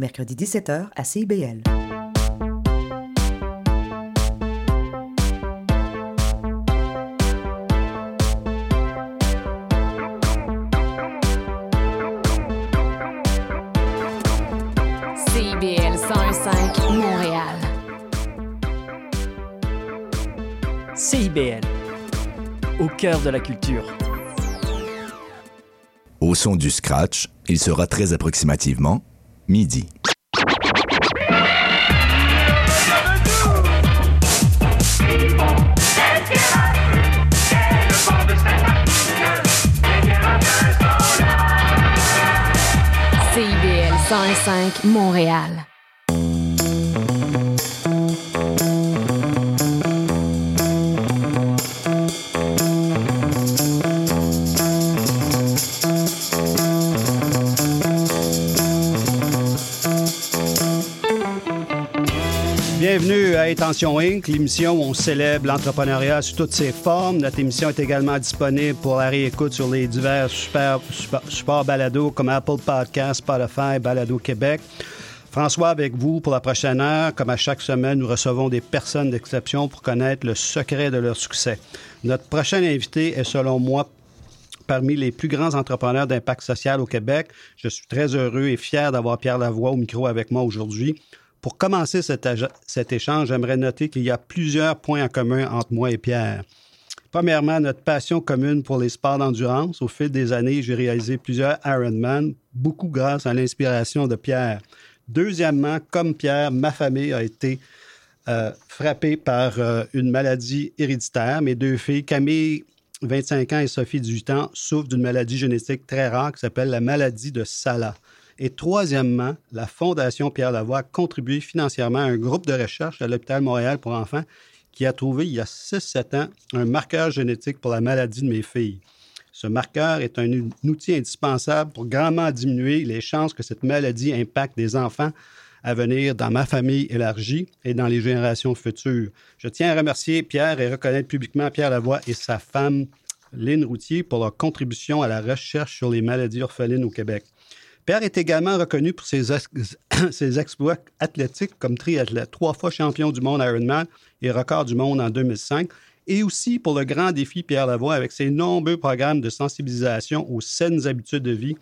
mercredi 17h à CIBL. CIBL 105 Montréal. CIBL, au cœur de la culture. Au son du scratch, il sera très approximativement midi. CIBL 105 Montréal. Bienvenue à Intention Inc., l'émission où on célèbre l'entrepreneuriat sous toutes ses formes. Notre émission est également disponible pour la réécoute sur les divers super, super- supports balado comme Apple Podcasts, Spotify, Balado Québec. François avec vous pour la prochaine heure. Comme à chaque semaine, nous recevons des personnes d'exception pour connaître le secret de leur succès. Notre prochain invité est, selon moi, parmi les plus grands entrepreneurs d'impact social au Québec. Je suis très heureux et fier d'avoir Pierre Lavoie au micro avec moi aujourd'hui. Pour commencer cet, échange, j'aimerais noter qu'il y a plusieurs points en commun entre moi et Pierre. Premièrement, notre passion commune pour les sports d'endurance. Au fil des années, j'ai réalisé plusieurs Ironman, beaucoup grâce à l'inspiration de Pierre. Deuxièmement, comme Pierre, ma famille a été euh, frappée par euh, une maladie héréditaire. Mes deux filles, Camille, 25 ans, et Sophie, 18 ans, souffrent d'une maladie génétique très rare qui s'appelle la maladie de Salah. Et troisièmement, la Fondation Pierre Lavoie a contribué financièrement à un groupe de recherche à l'hôpital Montréal pour enfants qui a trouvé il y a 6-7 ans un marqueur génétique pour la maladie de mes filles. Ce marqueur est un, outil indispensable pour grandement diminuer les chances que cette maladie impacte des enfants à venir dans ma famille élargie et dans les générations futures. Je tiens à remercier Pierre et reconnaître publiquement Pierre Lavoie et sa femme, Lynne Routier, pour leur contribution à la recherche sur les maladies orphelines au Québec. Pierre est également reconnu pour ses, ex- ses exploits athlétiques comme triathlète, trois fois champion du monde Ironman et record du monde en 2005, et aussi pour le grand défi Pierre Lavoie avec ses nombreux programmes de sensibilisation aux saines habitudes de vie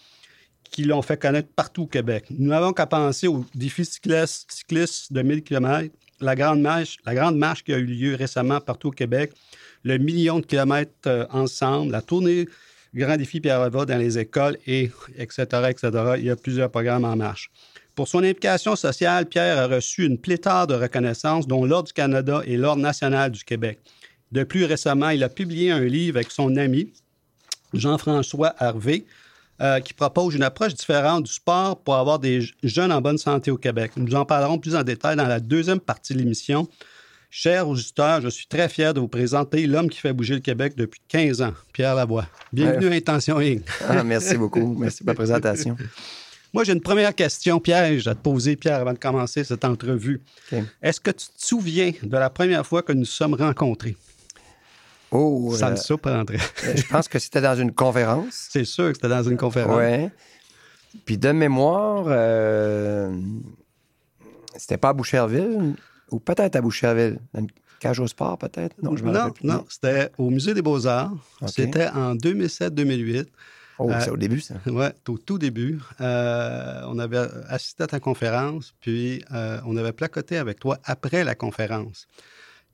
qui l'ont fait connaître partout au Québec. Nous n'avons qu'à penser au défi cycliste, cycliste de 1000 km, la grande, marche, la grande marche qui a eu lieu récemment partout au Québec, le million de kilomètres euh, ensemble, la tournée Grand défi Pierre Lavoie dans les écoles, et etc., etc. Il y a plusieurs programmes en marche. Pour son implication sociale, Pierre a reçu une pléthore de reconnaissances, dont l'Ordre du Canada et l'Ordre national du Québec. De plus récemment, il a publié un livre avec son ami, Jean-François Harvé, euh, qui propose une approche différente du sport pour avoir des jeunes en bonne santé au Québec. Nous en parlerons plus en détail dans la deuxième partie de l'émission. Chers auditeurs, je suis très fier de vous présenter l'homme qui fait bouger le Québec depuis 15 ans, Pierre Lavoie. Bienvenue à Intention Inc. Ah, merci beaucoup. Merci pour la présentation. Moi, j'ai une première question piège à te poser, Pierre, avant de commencer cette entrevue. Est-ce que tu te souviens de la première fois que nous sommes rencontrés? Oh, Ça euh, me surprendrait. je pense que c'était dans une conférence. C'est sûr que c'était dans une conférence. Ouais. Puis de mémoire, euh, c'était pas à Boucherville, ou peut-être à Boucherville. Dans une cage au sport, peut-être? Non, je non, c'était au Musée des Beaux-Arts. C'était en 2007-2008. Oh, Euh, c'est au début, ça. Oui, au tout début. Euh, on avait assisté à ta conférence, puis euh, on avait placoté avec toi après la conférence.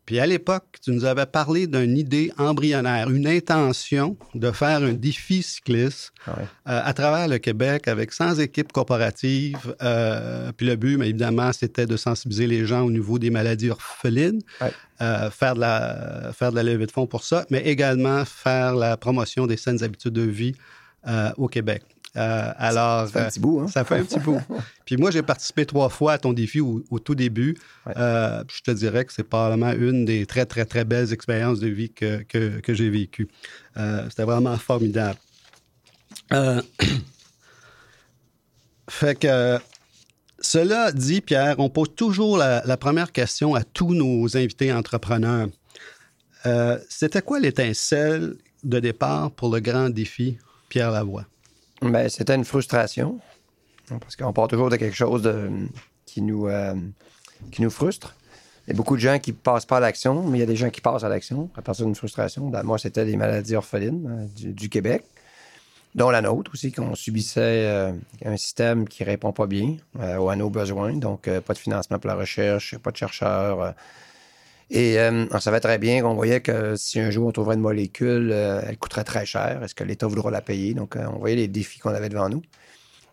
Puis à l'époque, tu nous avais parlé d'une idée embryonnaire, une intention de faire un défi cycliste Ah ouais. euh, à travers le Québec avec 100 équipes corporatives. Euh, puis le but, mais évidemment, c'était de sensibiliser les gens au niveau des maladies orphelines, Ouais. euh, faire, de la, faire de la levée de fonds pour ça, mais également faire la promotion des saines habitudes de vie au Québec. Euh, alors, Ça fait un euh, petit bout, hein? ça fait un petit bout. Puis moi, j'ai participé trois fois à ton défi au, au tout début. Ouais. Euh, je te dirais que c'est probablement une des très, très, très belles expériences de vie que, que, que j'ai vécues. Euh, C'était vraiment formidable. Fait que, cela dit, Pierre, on pose toujours la, la première question à tous nos invités entrepreneurs. C'était quoi l'étincelle de départ pour le grand défi Pierre Lavoie? Ben, c'était une frustration. Parce qu'on part toujours de quelque chose qui, nous, euh, qui nous frustre. Il y a beaucoup de gens qui passent pas à l'action, mais il y a des gens qui passent à l'action à partir d'une frustration. Ben, moi, c'était des maladies orphelines euh, du, Québec, dont la nôtre aussi, qu'on subissait euh, un système qui répond pas bien euh, à nos besoins. Donc, pas de financement pour la recherche, pas de chercheurs. Et euh, on savait très bien qu'on voyait que si un jour on trouverait une molécule, euh, elle coûterait très cher. Est-ce que l'État voudra la payer? Donc, euh, on voyait les défis qu'on avait devant nous.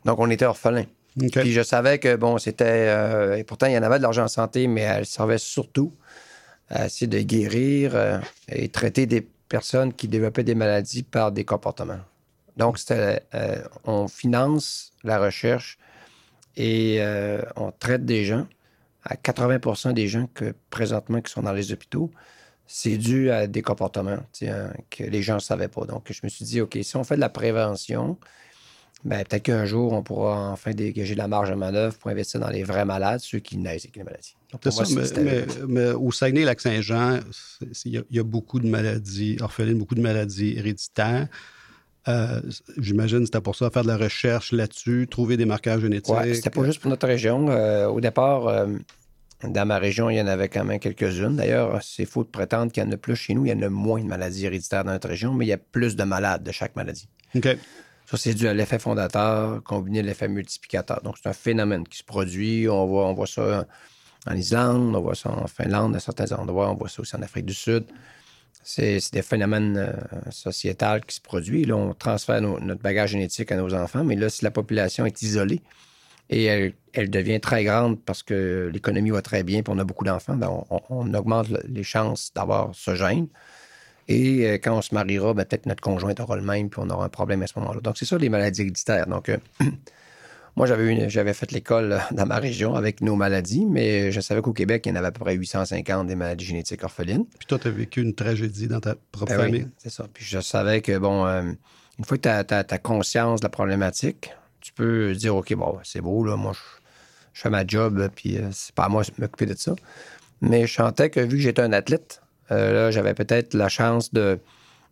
Donc, on était orphelins. Puis je savais que, bon, c'était. et pourtant, il y en avait de l'argent en santé, mais elle servait surtout à essayer de guérir et traiter des personnes qui développaient des maladies par des comportements. Donc, c'était. on finance la recherche et on traite des gens. À 80% des gens que présentement qui sont dans les hôpitaux, c'est dû à des comportements hein, que les gens ne savaient pas. Donc, je me suis dit, OK, si on fait de la prévention, ben, peut-être qu'un jour, on pourra enfin dégager de la marge de manœuvre pour investir dans les vrais malades, ceux qui naissent avec les maladies. Donc, moi, mais, c'était- mais- mais au Saguenay-Lac-Saint-Jean, il y, y a beaucoup de maladies orphelines, beaucoup de maladies héréditaires. Euh, J'imagine que c'était pour ça, faire de la recherche là-dessus, trouver des marqueurs génétiques. Ouais, c'était pas juste pour notre région. Euh, au départ, euh, dans ma région, il y en avait quand même quelques-unes. D'ailleurs, c'est faux de prétendre qu'il y en a plus chez nous. Il y en a moins de maladies héréditaires dans notre région, mais il y a plus de malades de chaque maladie. OK. Ça, c'est dû à l'effet fondateur combiné à l'effet multiplicateur. Donc, c'est un phénomène qui se produit. On voit, on voit ça en Islande, on voit ça en Finlande, à certains endroits, on voit ça aussi en Afrique du Sud. C'est des phénomènes euh, sociétals qui se produisent. Là, on transfère notre bagage génétique à nos enfants, mais là, si la population est isolée et elle, devient très grande parce que l'économie va très bien et on a beaucoup d'enfants, ben, on, augmente le- les chances d'avoir ce gène. Et euh, quand on se mariera, ben, peut-être notre conjoint aura le même, puis on aura un problème à ce moment-là. Donc, c'est ça les maladies héréditaires. Donc, euh, moi, j'avais, j'avais fait l'école euh, dans ma région avec nos maladies, mais je savais qu'au Québec, il y en avait à peu près 850 des maladies génétiques orphelines. Puis toi, tu as vécu une tragédie dans ta propre Ben oui, famille. c'est ça. Puis je savais que, bon, euh, une fois que tu as, conscience de la problématique, tu peux dire, OK, bon, c'est beau, là, moi, je, je fais ma job, puis euh, c'est pas à moi de m'occuper de ça. Mais je sentais que, vu que j'étais un athlète, euh, là, j'avais peut-être la chance de,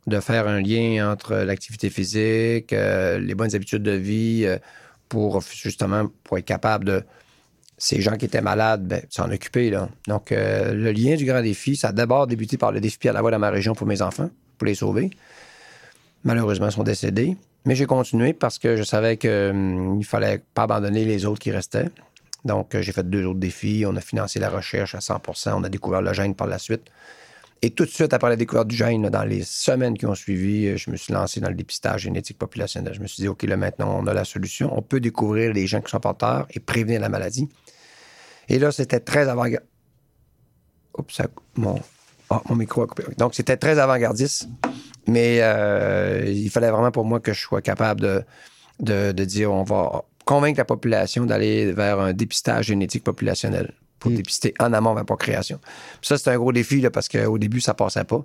de faire un lien entre l'activité physique, les bonnes habitudes de vie, pour justement être capable de ces gens qui étaient malades, ben, s'en occuper. Donc, euh, le lien du grand défi, ça a d'abord débuté par le défi Pierre Lavoie dans ma région pour mes enfants, pour les sauver. Malheureusement, ils sont décédés. Mais j'ai continué parce que je savais qu'il ne fallait pas abandonner les autres qui restaient. Donc, euh, j'ai fait deux autres défis. On a financé la recherche à 100% On a découvert le gène par la suite. Et tout de suite, après la découverte du gène, dans les semaines qui ont suivi, je me suis lancé dans le dépistage génétique populationnel. Je me suis dit, OK, là, maintenant, on a la solution. On peut découvrir les gens qui sont porteurs et prévenir la maladie. Et là, c'était très avant-gardiste. Oups, ça- mon, ah, mon micro a coupé. Donc, c'était très avant-gardiste. Mais euh, il fallait vraiment pour moi que je sois capable de dire on va convaincre la population d'aller vers un dépistage génétique populationnel pour dépister en amont avant procréation. Puis ça, c'est un gros défi là, parce qu'au début, ça passait pas.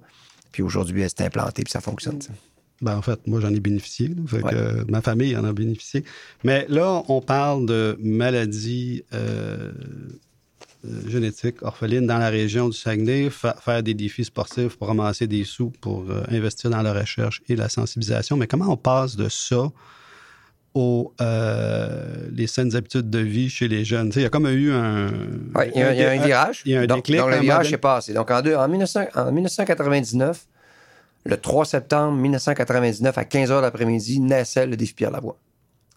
Puis aujourd'hui, elle s'est implantée puis ça fonctionne. ça. Ben, en fait, moi, j'en ai bénéficié. là. Fait que, Ouais. ma famille en a bénéficié. Mais là, on parle de maladies euh, euh, génétiques orphelines dans la région du Saguenay, fa- faire des défis sportifs pour ramasser des sous, pour euh, investir dans la recherche et la sensibilisation. Mais comment on passe de ça aux euh, les saines habitudes de vie chez les jeunes? Tu sais, Il y a comme eu un... Ouais, il y a, un virage. Il y a un donc, déclic. donc, à le un virage s'est passé. Donc, en, deux- en, 1900 en 1999, le 3 septembre 1999, à 15 h l'après-midi, naissait le défi Pierre Lavoie.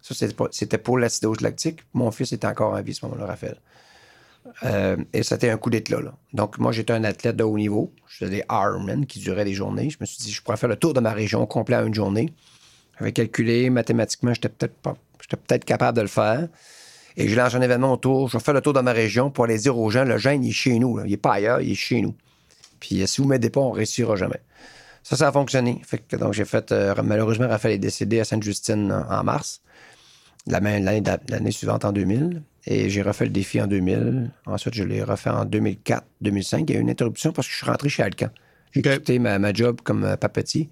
Ça, c'était pour l'acidose lactique. Mon fils était encore en vie à ce moment-là, Raphaël. Euh, et c'était un coup d'éclat. Là. Donc, moi, j'étais un athlète de haut niveau. Je faisais des Ironman qui duraient des journées. Je me suis dit, je pourrais faire le tour de ma région complet en une journée. J'avais calculé mathématiquement, j'étais peut-être pas, j'étais peut-être capable de le faire. Et je lance un événement autour. Je faire le tour de ma région pour aller dire aux gens, le gène, il est chez nous. là. Il n'est pas ailleurs, il est chez nous. Puis euh, si vous ne m'aidez pas, on ne réussira jamais. Ça, ça a fonctionné. Fait que, donc, j'ai fait. euh, malheureusement, Raphaël est décédé à Sainte-Justine en, en mars, la même- l'année, suivante en 2000. Et j'ai refait le défi en 2000. Ensuite, je l'ai refait en 2004, 2005. Il y a eu une interruption parce que je suis rentré chez Alcan. J'ai quitté ma, ma job comme euh, papetier.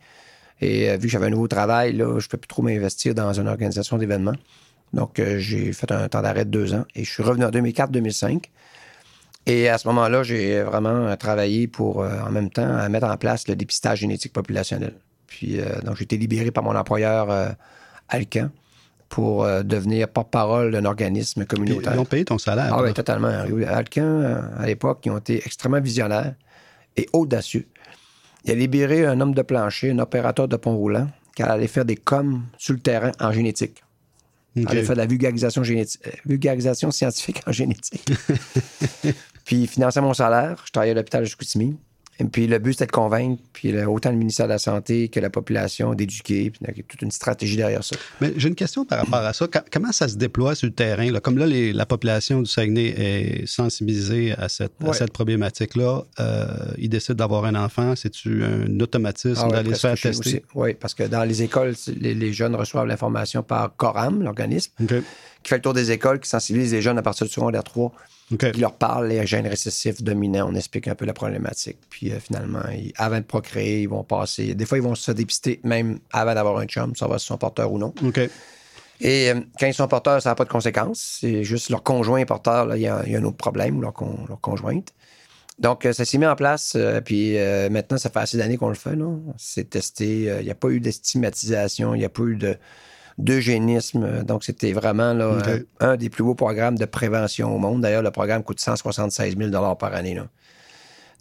Et euh, vu que j'avais un nouveau travail, là, je ne peux plus trop m'investir dans une organisation d'événements. Donc, euh, j'ai fait un temps d'arrêt de deux ans et je suis revenu en 2004-2005. Et à ce moment-là, j'ai vraiment euh, travaillé pour, euh, en même temps, à mettre en place le dépistage génétique populationnel. Puis, euh, donc, j'ai été libéré par mon employeur euh, Alcan pour devenir porte-parole d'un organisme Puis, communautaire. ils ont payé ton salaire. Ah oui, totalement. Alcan, à l'époque, ils ont été extrêmement visionnaires et audacieux. Il a libéré un homme de plancher, un opérateur de pont roulant, qui allait faire des coms sur le terrain en génétique. OK. Il allait faire de la vulgarisation, euh, vulgarisation scientifique en génétique. puis il finançait mon salaire. Je travaillais à l'hôpital de Chicoutimi. Et puis le but, c'était de convaincre, puis autant le ministère de la Santé que la population, d'éduquer, puis il y a toute une stratégie derrière ça. Mais j'ai une question par rapport à ça. Comment ça se déploie sur le terrain? là? Comme là, les- la population du Saguenay est sensibilisée à cette, à Ouais. cette problématique-là. Euh, ils décident d'avoir un enfant. C'est-tu un automatisme Ah ouais, d'aller se faire tester? Oui, parce que dans les écoles, les, les jeunes reçoivent l'information par Coram, l'organisme, qui fait le tour des écoles, qui sensibilise les jeunes à partir du secondaire 3, OK. qui leur parle les gènes récessifs dominants. On explique un peu la problématique. Puis euh, finalement, ils- avant de procréer, ils vont passer. Des fois, ils vont se dépister même avant d'avoir un chum, savoir s'ils sont porteurs ou non. Et euh, quand ils sont porteurs, ça n'a pas de conséquences. C'est juste leur conjoint est porteur, il y, a il y a un autre problème, leur, con- leur conjointe. Donc, euh, ça s'est mis en place. euh, puis euh, maintenant, ça fait assez d'années qu'on le fait. là. C'est testé. euh, Il n'y a pas eu d'estigmatisation. Il n'y a pas eu de d'eugénisme. Euh, Donc, c'était vraiment là, OK. un, un des plus beaux programmes de prévention au monde. D'ailleurs, le programme coûte 176 000 par année. là.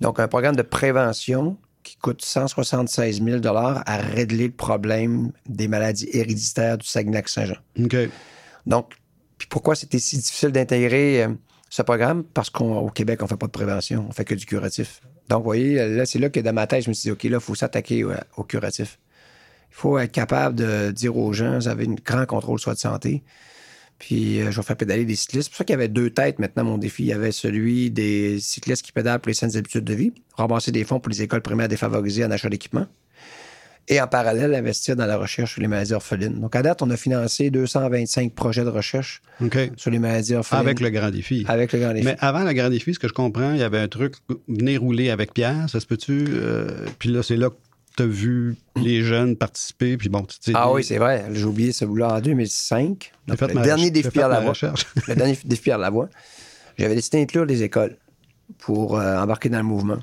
Donc, un programme de prévention qui coûte 176 000 à régler le problème des maladies héréditaires du Saguenay-Saint-Jean. OK. Donc, puis pourquoi c'était si difficile d'intégrer euh, ce programme? Parce qu'au Québec, on fait pas de prévention, on fait que du curatif. Donc, vous voyez, là, c'est là que dans ma tête, je me suis dit, OK, là, il faut s'attaquer au, au curatif. Il faut être capable de dire aux gens, vous avez un grand contrôle soit de santé. Puis, euh, je vais faire pédaler des cyclistes. C'est pour ça qu'il y avait deux têtes maintenant, mon défi. Il y avait celui des cyclistes qui pédalent pour les saines habitudes de vie, ramasser des fonds pour les écoles primaires défavorisées en achat d'équipement. Et en parallèle, investir dans la recherche sur les maladies orphelines. Donc, à date, on a financé 225 projets de recherche sur les maladies orphelines. Avec le grand défi. Avec le grand défi. Mais avant le grand défi, ce que je comprends, il y avait un truc, venez rouler avec Pierre, ça se peut-tu? Euh, puis là, c'est là que tu as vu les jeunes participer. Puis bon, tu sais. Ah oui, c'est vrai. J'ai oublié ce bout-là en 2005. J'ai Donc, fait le dernier défi fait Lavoie. recherche. le dernier défi Pierre Lavoie. J'avais décidé d'inclure les écoles pour euh, embarquer dans le mouvement.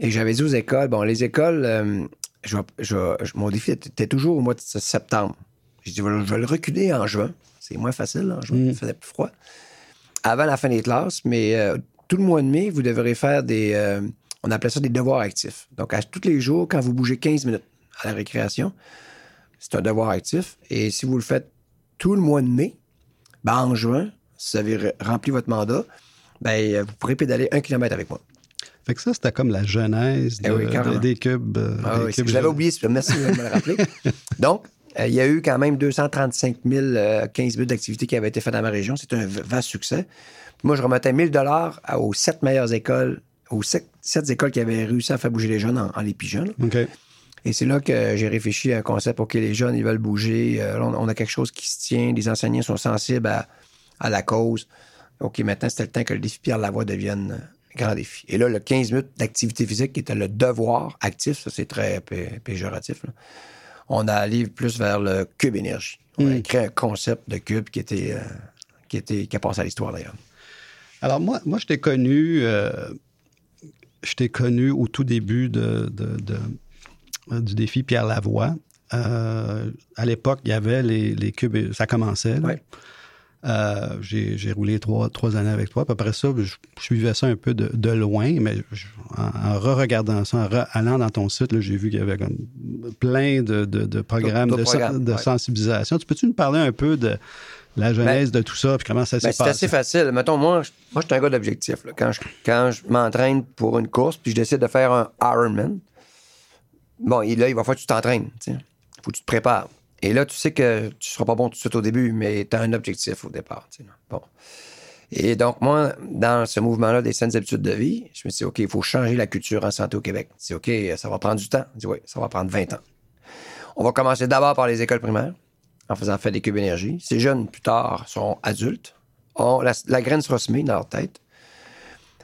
Et j'avais dit aux écoles, bon, les écoles, euh, je mon défi était, toujours au mois de septembre. J'ai dit, je vais, le reculer en juin. C'est moins facile, en juin, il faisait plus froid. Avant la fin des classes, mais euh, tout le mois de mai, vous devrez faire des, on appelait ça des devoirs actifs. Donc, à tous les jours, quand vous bougez 15 minutes à la récréation, c'est un devoir actif. Et si vous le faites tout le mois de mai, ben, en juin, si vous avez re- rempli votre mandat, ben, vous pourrez pédaler un kilomètre avec moi. Fait que ça, c'était comme la genèse Eh oui, de- des cubes. euh, Ah des oui, cubes je l'avais oublié, merci de me le rappeler. Donc, euh, il y a eu quand même 235 000, euh, 15 000 d'activités qui avaient été faites dans ma région. C'est un vaste succès. Puis moi, je remettais 1000 dollars aux sept meilleures écoles, aux sept, sept écoles qui avaient réussi à faire bouger les jeunes en, en les pigeons. Et c'est là que j'ai réfléchi à un concept. OK, les jeunes, ils veulent bouger. Euh, là, on, a quelque chose qui se tient. Les enseignants sont sensibles à, à la cause. OK, maintenant, c'était le temps que le défi Pierre Lavoie devienne un grand défi. Et là, le 15 minutes d'activité physique, qui était le devoir actif, ça, c'est très pé- péjoratif. là. On a allé plus vers le cube énergie. On a créé un concept de cube qui était, euh, qui était qui a passé à l'histoire, d'ailleurs. Alors, moi, moi je t'ai connu, euh, je t'ai connu au tout début de, de- de- du défi Pierre Lavoie. Euh, à l'époque, il y avait les, les cubes, ça commençait. Ouais. Euh, j'ai, roulé trois, trois années avec toi. Puis après ça, je, je suivais ça un peu de, de loin, mais je- en, en re-regardant ça, en re- allant dans ton site, j'ai vu qu'il y avait comme plein de, de- de programmes, de, sen- ouais. sensibilisation. Tu peux-tu nous parler un peu de la genèse de tout ça, puis comment ça s'est Ben, c'est passé? assez facile. Mettons, moi, je, moi, je suis un gars d'objectif. Quand je, quand je m'entraîne pour une course, puis je décide de faire un Ironman, bon, et là, il va falloir que tu t'entraînes. Il faut que tu te prépares. Et là, tu sais que tu seras pas bon tout de suite au début, mais tu as un objectif au départ. Bon. Et donc, moi, dans ce mouvement-là des saines habitudes de vie, je me suis dit, OK, il faut changer la culture en santé au Québec. Je me suis dit, OK, ça va prendre du temps. Je dis, oui, ça va prendre 20 ans. On va commencer d'abord par les écoles primaires, en faisant faire des cubes énergie. Ces jeunes, plus tard, sont adultes. On- la, la graine sera semée dans leur tête.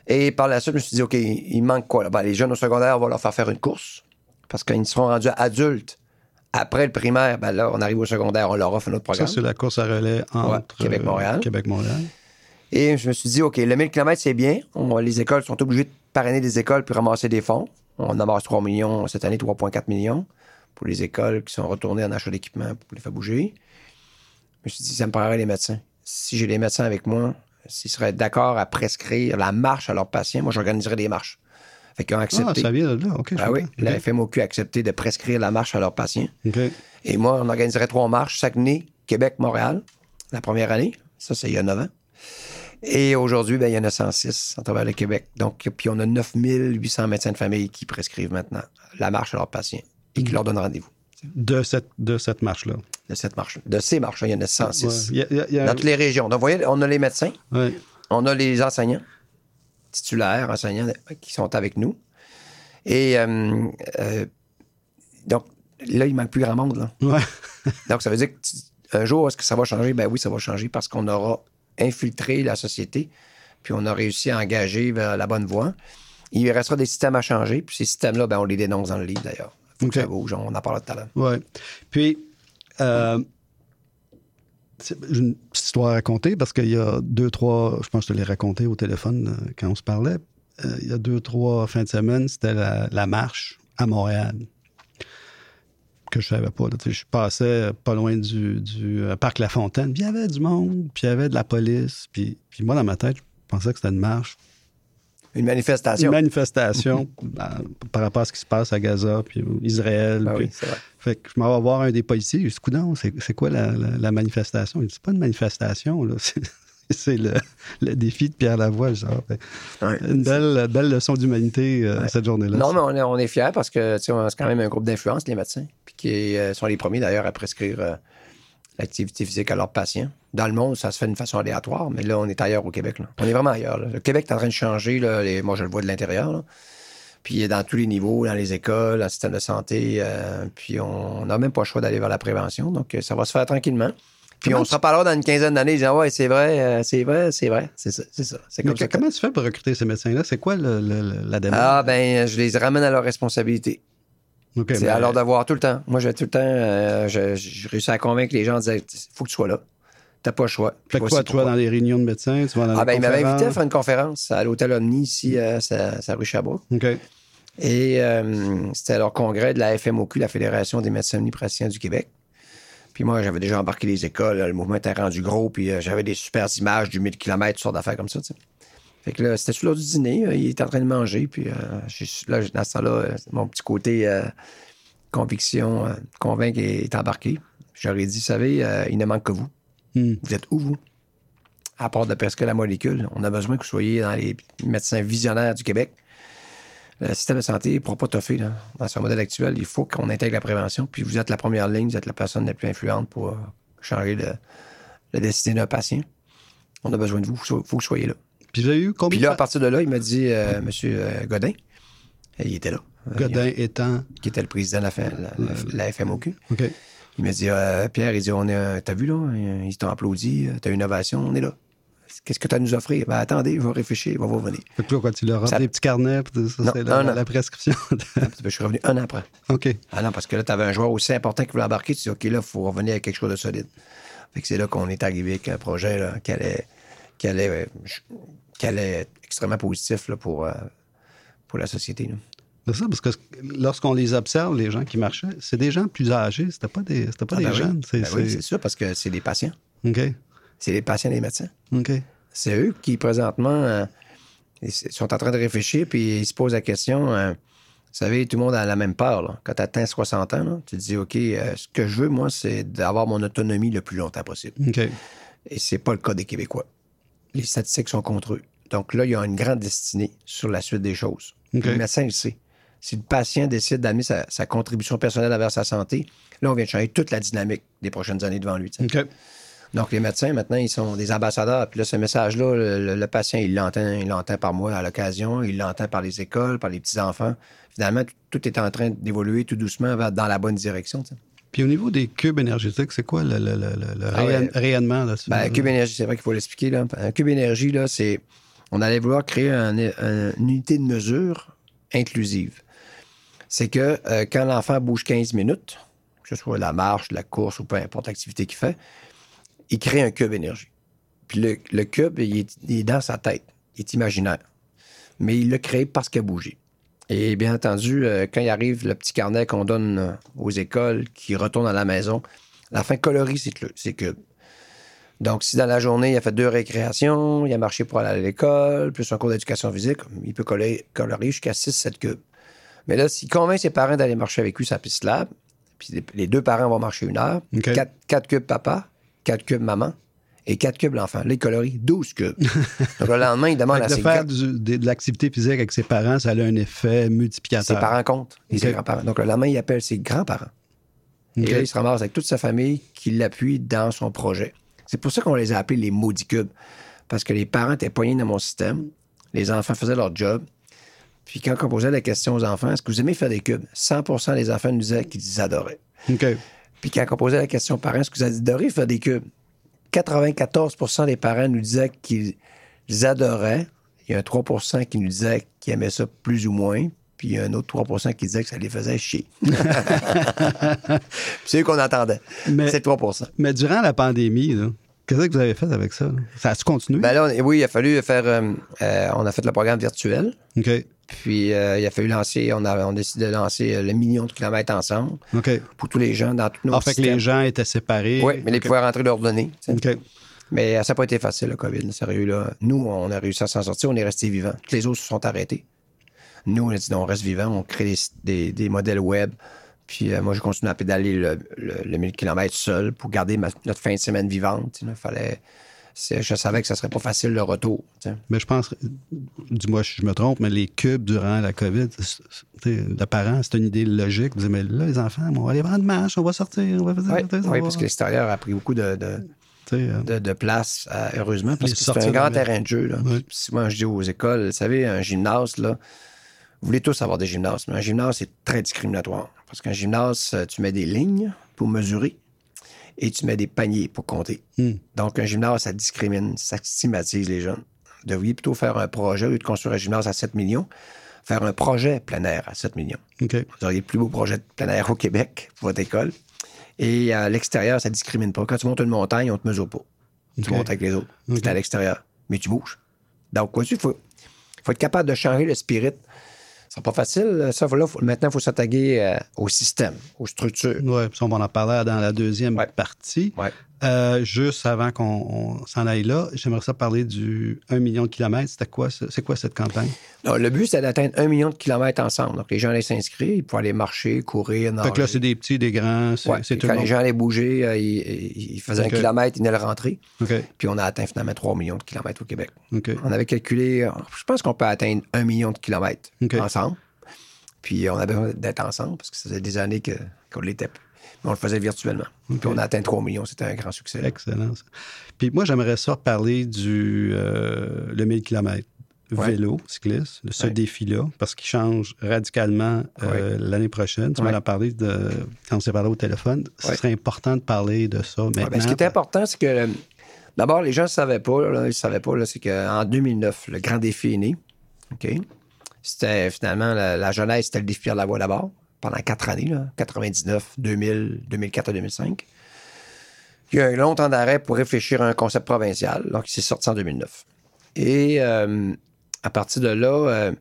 Et par la suite, je me suis dit, OK, il manque quoi? Ben, les jeunes au secondaire, on va leur faire faire une course. Parce qu'ils seront rendus adultes. Après le primaire, ben là, on arrive au secondaire, on leur offre un autre Ça, programme. c'est la course à relais entre Ouais, Québec-Montréal. euh, Québec-Montréal. Et je me suis dit, OK, le 1000 km, c'est bien. On- les écoles sont obligées de parrainer des écoles puis ramasser des fonds. On amasse 3 millions, cette année, 3,4 millions pour les écoles qui sont retournées en achat d'équipement pour les faire bouger. je me suis dit, ça me parlerait les médecins. Si j'ai les médecins avec moi, s'ils seraient d'accord à prescrire la marche à leurs patients, moi, j'organiserais des marches. Fait qu'ils ont Ah, accepté. ça vient de là. OK. Ah oui, la. FMOQ a accepté de prescrire la marche à leurs patients. Et moi, on organiserait trois marches, Saguenay, Québec, Montréal, la première année. Ça, c'est il y a 9 ans. Et aujourd'hui, ben, il y en a 106 à travers le Québec. Donc, puis on a 9800 médecins de famille qui prescrivent maintenant la marche à leurs patients et qui leur donnent rendez-vous De cette, de cette marche-là. de cette marche. De ces marches, il y en a 106. Ouais. Il y a- il y a- il y a- Dans toutes les régions. Donc, vous voyez, on a les médecins, ouais. on a les enseignants, titulaires, enseignants qui sont avec nous. Et euh, euh, donc, là, il manque plus grand monde. Là. Ouais. Donc, ça veut dire que tu- un jour, est-ce que ça va changer? Ben oui, ça va changer parce qu'on aura infiltré la société, puis on a réussi à engager vers la bonne voie. Il restera des systèmes à changer, puis ces systèmes-là, ben, on les dénonce dans le livre, d'ailleurs. Ça bouge, on en parle tout à l'heure. Ouais. Puis, euh, c'est- j'ai une petite histoire à raconter parce qu'il y a deux, trois, je pense que je te l'ai raconté au téléphone euh, quand on se parlait. Euh, il y a deux, trois fins de semaine, c'était la, la marche à Montréal. Que je savais pas. là. Je passais pas loin du, du, euh, parc La Fontaine, puis il y avait du monde, puis il y avait de la police. Puis, puis moi, dans ma tête, je pensais que c'était une marche Une manifestation. une manifestation euh, par rapport à ce qui se passe à Gaza, puis Israël. Ben puis- oui, c'est vrai. fait que je m'en vais voir un des policiers. Je dis, c'est quoi la, la- la manifestation? Il dit, c'est pas une manifestation, là. C'est- le, le défi de Pierre Lavoie. Genre. Fait, Ouais. Une belle, belle leçon d'humanité euh, cette journée-là. Non, mais on est, on est fiers parce que c'est quand même un groupe d'influence, les médecins, puis qui euh, sont les premiers d'ailleurs à prescrire l'activité physique à leurs patients. Dans le monde, ça se fait d'une façon aléatoire, mais là, on est ailleurs au Québec. là. On est vraiment ailleurs. là. Le Québec est en train de changer. Là, les- moi, je le vois de l'intérieur. Puis dans tous les niveaux, dans les écoles, dans le système de santé. euh, puis on n'a même pas le choix d'aller vers la prévention. Donc, euh, ça va se faire tranquillement. Puis Comment on se reparlera dans une quinzaine d'années, disant Ouais, c'est vrai, euh, c'est vrai, c'est vrai. C'est ça, c'est ça. C'est Mais ça. comment tu fais pour recruter ces médecins-là? C'est quoi le- le- le- la démarche? Ah, ben, je les ramène à leur responsabilité. C'est mais- à leur devoir tout le temps. Moi, j'ai tout le temps, euh, je, je réussis à convaincre les gens de dire faut que tu sois là. T'as pas le choix. Fait que Voici toi, tu vas pourquoi. dans les réunions de médecins, tu vas dans Ah, ben, il m'avait invité à faire une conférence à l'hôtel Omni ici, à sa, sa rue Sherbrooke. OK. Et euh, c'était leur congrès de la FMOQ, la Fédération des médecins omnipraticiens du Québec. Puis moi, j'avais déjà embarqué les écoles, le mouvement était rendu gros, puis euh, j'avais des super images du 1000 km, toutes sortes d'affaires comme ça, tu sais. Fait que là, c'était sur l'heure du dîner, euh, il était en train de manger, puis euh, là, dans ce temps-là, euh, mon petit côté conviction, convaincre est embarqué. J'aurais dit, vous savez, il ne manque que vous. Hmm. Vous êtes où, vous? À part de presque la molécule, on a besoin que vous soyez dans les médecins visionnaires du Québec. Le système de santé ne pourra pas toffer. Là. Dans son modèle actuel, il faut qu'on intègre la prévention. Puis vous êtes la première ligne, vous êtes la personne la plus influente pour changer le, la destinée d'un patient. On a besoin de vous. Il faut, faut que vous soyez là. Puis avez eu combien Puis là, à partir de là, il m'a dit, euh, M. Godin, et il était là, euh, Godin étant. qui était le président de la, FMOQ. OK. Il m'a dit, euh, Pierre, il dit, on est, euh, t'as vu là, ils t'ont applaudi, euh, t'as une innovation, on est là. Qu'est-ce que tu as à nous offrir? Ben, attendez, je vais réfléchir, on va revenir. Fait que là, quoi, tu leur Ça- rends des petits carnets, puis ça, c'est la, prescription. Je suis revenu un an après. OK. Ah non, parce que là, tu avais un joueur aussi important qui voulait embarquer. Tu dis, OK, là, il faut revenir avec quelque chose de solide. Fait que c'est là qu'on est arrivé avec un projet là, qui, allait, qui, allait, allait être extrêmement positif là, pour, euh, pour la société. là. C'est ça, parce que lorsqu'on les observe, les gens qui marchaient, c'est des gens plus âgés, c'était pas des, c'était pas Ah, des ben oui. jeunes. C'est, Ben oui, c'est- ça, parce que c'est des patients. OK. C'est les patients des médecins. OK. C'est eux qui, présentement, euh, ils sont en train de réfléchir, puis ils se posent la question. euh, vous savez, tout le monde a la même peur. là. Quand tu atteins 60 ans, là, tu te dis, OK, euh, ce que je veux, moi, c'est d'avoir mon autonomie le plus longtemps possible. OK. Et c'est pas le cas des Québécois. Les statistiques sont contre eux. Donc là, il y a une grande destinée sur la suite des choses. Le médecin le sait. Si le patient décide d'amener sa, sa contribution personnelle envers sa santé, là, on vient de changer toute la dynamique des prochaines années devant lui. Donc, les médecins, maintenant, ils sont des ambassadeurs. Puis là, ce message-là, le, le- le patient, il l'entend, il l'entend par moi à l'occasion, il l'entend par les écoles, par les petits-enfants. Finalement, tout, tout est en train d'évoluer tout doucement vers- dans la bonne direction. Puis au niveau des cubes énergétiques, c'est quoi le, le- le- Ah ouais. rayonnement là-dessus? Ben, Cube Énergie, c'est vrai qu'il faut l'expliquer. Là. Un Cube Énergie, là, c'est. On allait vouloir créer un- un- une unité de mesure inclusive. C'est que euh, quand l'enfant bouge 15 minutes, que ce soit la marche, la course ou peu importe l'activité qu'il fait, il crée un cube énergie. Puis le, le cube, il est, il est dans sa tête. Il est imaginaire. Mais il l'a créé parce qu'il a bougé. Et bien entendu, euh, quand il arrive le petit carnet qu'on donne euh, aux écoles, qui retourne à la maison, la fin colorie ces cubes. Donc, si dans la journée, il a fait deux récréations, il a marché pour aller à l'école, plus un cours d'éducation physique, il peut coller- colorier jusqu'à 6-7 cubes. Mais là, s'il convainc ses parents d'aller marcher avec lui la piste lab, puis les- deux parents vont marcher une heure. 4, cubes papa, 4 cubes maman et 4 cubes l'enfant. Là, il colorie 12 cubes. Donc, le lendemain, il demande à que de ses, faire du- de, de l'activité physique avec ses parents, ça a un effet ses multiplicateur. parents comptent et ses grands-parents. Donc, le lendemain, il appelle ses grands-parents. Et là, il se ramasse avec toute sa famille qui l'appuie dans son projet. C'est pour ça qu'on les a appelés les maudits cubes. Parce que les parents étaient poignés dans mon système. Les enfants faisaient leur job. Puis quand on posait la question aux enfants, est-ce que vous aimez faire des cubes? 100% des enfants nous disaient qu'ils adoraient. OK. Puis quand on posait la question aux parents, est-ce que vous adorez faire des cubes? 94% des parents nous disaient qu'ils adoraient. Il y a un 3% qui nous disait qu'ils aimaient ça plus ou moins. Puis il y a un autre 3% qui disait que ça les faisait chier. c'est eux qu'on entendait. Mais- C'est 3% Mais durant la pandémie, qu'est-ce que vous avez fait avec ça? là? Ça a-tu continué? Ben là, on- oui, il a fallu faire. euh, euh, on a fait le programme virtuel. OK. Puis euh, il a fallu lancer. On a, on a décidé de lancer euh, le million de kilomètres ensemble OK. pour tous les gens dans tous nos Ah, fait que les systèmes. gens étaient séparés. Oui, mais ils OK. pouvaient rentrer leurs données. Mais euh, ça n'a pas été facile, le COVID, sérieux. Là. Nous, on a réussi à s'en sortir, on est restés vivants. Tous les autres se sont arrêtés. Nous, on a dit, non, on reste vivants, on crée des, des- des modèles web. Puis euh, moi, je continue à pédaler le, le, le 1000 km seul pour garder ma- notre fin de semaine vivante. là. fallait, je savais que ça serait pas facile le retour. Mais je pense, dis-moi si je me trompe, mais les cubes durant la COVID, le parent, c'est une idée logique. Vous dites, mais là, les enfants, on va aller prendre marche, on va sortir, on va faire Oui, on va- parce que l'extérieur a pris beaucoup de, de, place, euh, heureusement, parce que c'est un grand terrain de jeu. Là. Oui. Si moi, je dis aux écoles, vous savez, un gymnase, là, vous voulez tous avoir des gymnases, mais un gymnase, c'est très discriminatoire. Parce qu'un gymnase, euh, tu mets des lignes pour mesurer et tu mets des paniers pour compter. Hmm. Donc, un gymnase, ça discrimine, ça stigmatise les jeunes. Vous devriez plutôt faire un projet, au lieu de construire un gymnase à 7 millions, faire un projet plein air à 7 millions. Vous auriez le plus beau projet de plein air au Québec pour votre école. Et à l'extérieur, ça ne discrimine pas. Quand tu montes une montagne, on ne te mesure pas. Tu montes avec les autres. Tu es à l'extérieur. Mais tu bouges. Donc, quoi, il faut, faut être capable de changer le spirit. C'est pas facile. Ça, là, faut- maintenant, il faut s'attaquer euh, au système, aux structures. Oui, on va en parler dans la deuxième Ouais. partie. Ouais. Euh, juste avant qu'on on s'en aille là, j'aimerais ça parler du 1 million de kilomètres. C'était quoi, ce- c'est quoi cette campagne? Non, le but, c'est d'atteindre un million de kilomètres ensemble. Donc, les gens allaient s'inscrire, ils pouvaient aller marcher, courir, nager. Fait que là, c'est des petits, des grands, c'est Ouais, tout quand le les gens allaient bouger, euh, ils, faisaient un kilomètre, ils venaient le rentrer. Puis on a atteint finalement 3 millions de kilomètres au Québec. On avait calculé, euh, je pense qu'on peut atteindre un million de kilomètres ensemble. Puis on a besoin d'être ensemble parce que ça faisait des années qu'on l'était plus. Mais on le faisait virtuellement. Puis on a atteint 3 millions. C'était un grand succès. là. Excellent. ça. Puis moi, j'aimerais ça parler du euh, le 1000 km Ouais. vélo, cycliste, de ce Ouais. défi-là, parce qu'il change radicalement euh, l'année prochaine. Tu m'en as parlé de, quand on s'est parlé au téléphone. Ce serait important de parler de ça maintenant. ben, ce qui est important, c'est que euh, d'abord, les gens ne savaient pas, là, ils savaient pas, c'est qu'en 2009, le grand défi est né. OK? C'était finalement la, la jeunesse, c'était le défi de la voie d'abord pendant quatre années, là, 99, 2000, 2004 à 2005. Il y a eu un long temps d'arrêt pour réfléchir à un concept provincial, donc il s'est sorti en 2009. Et euh, à partir de là, euh,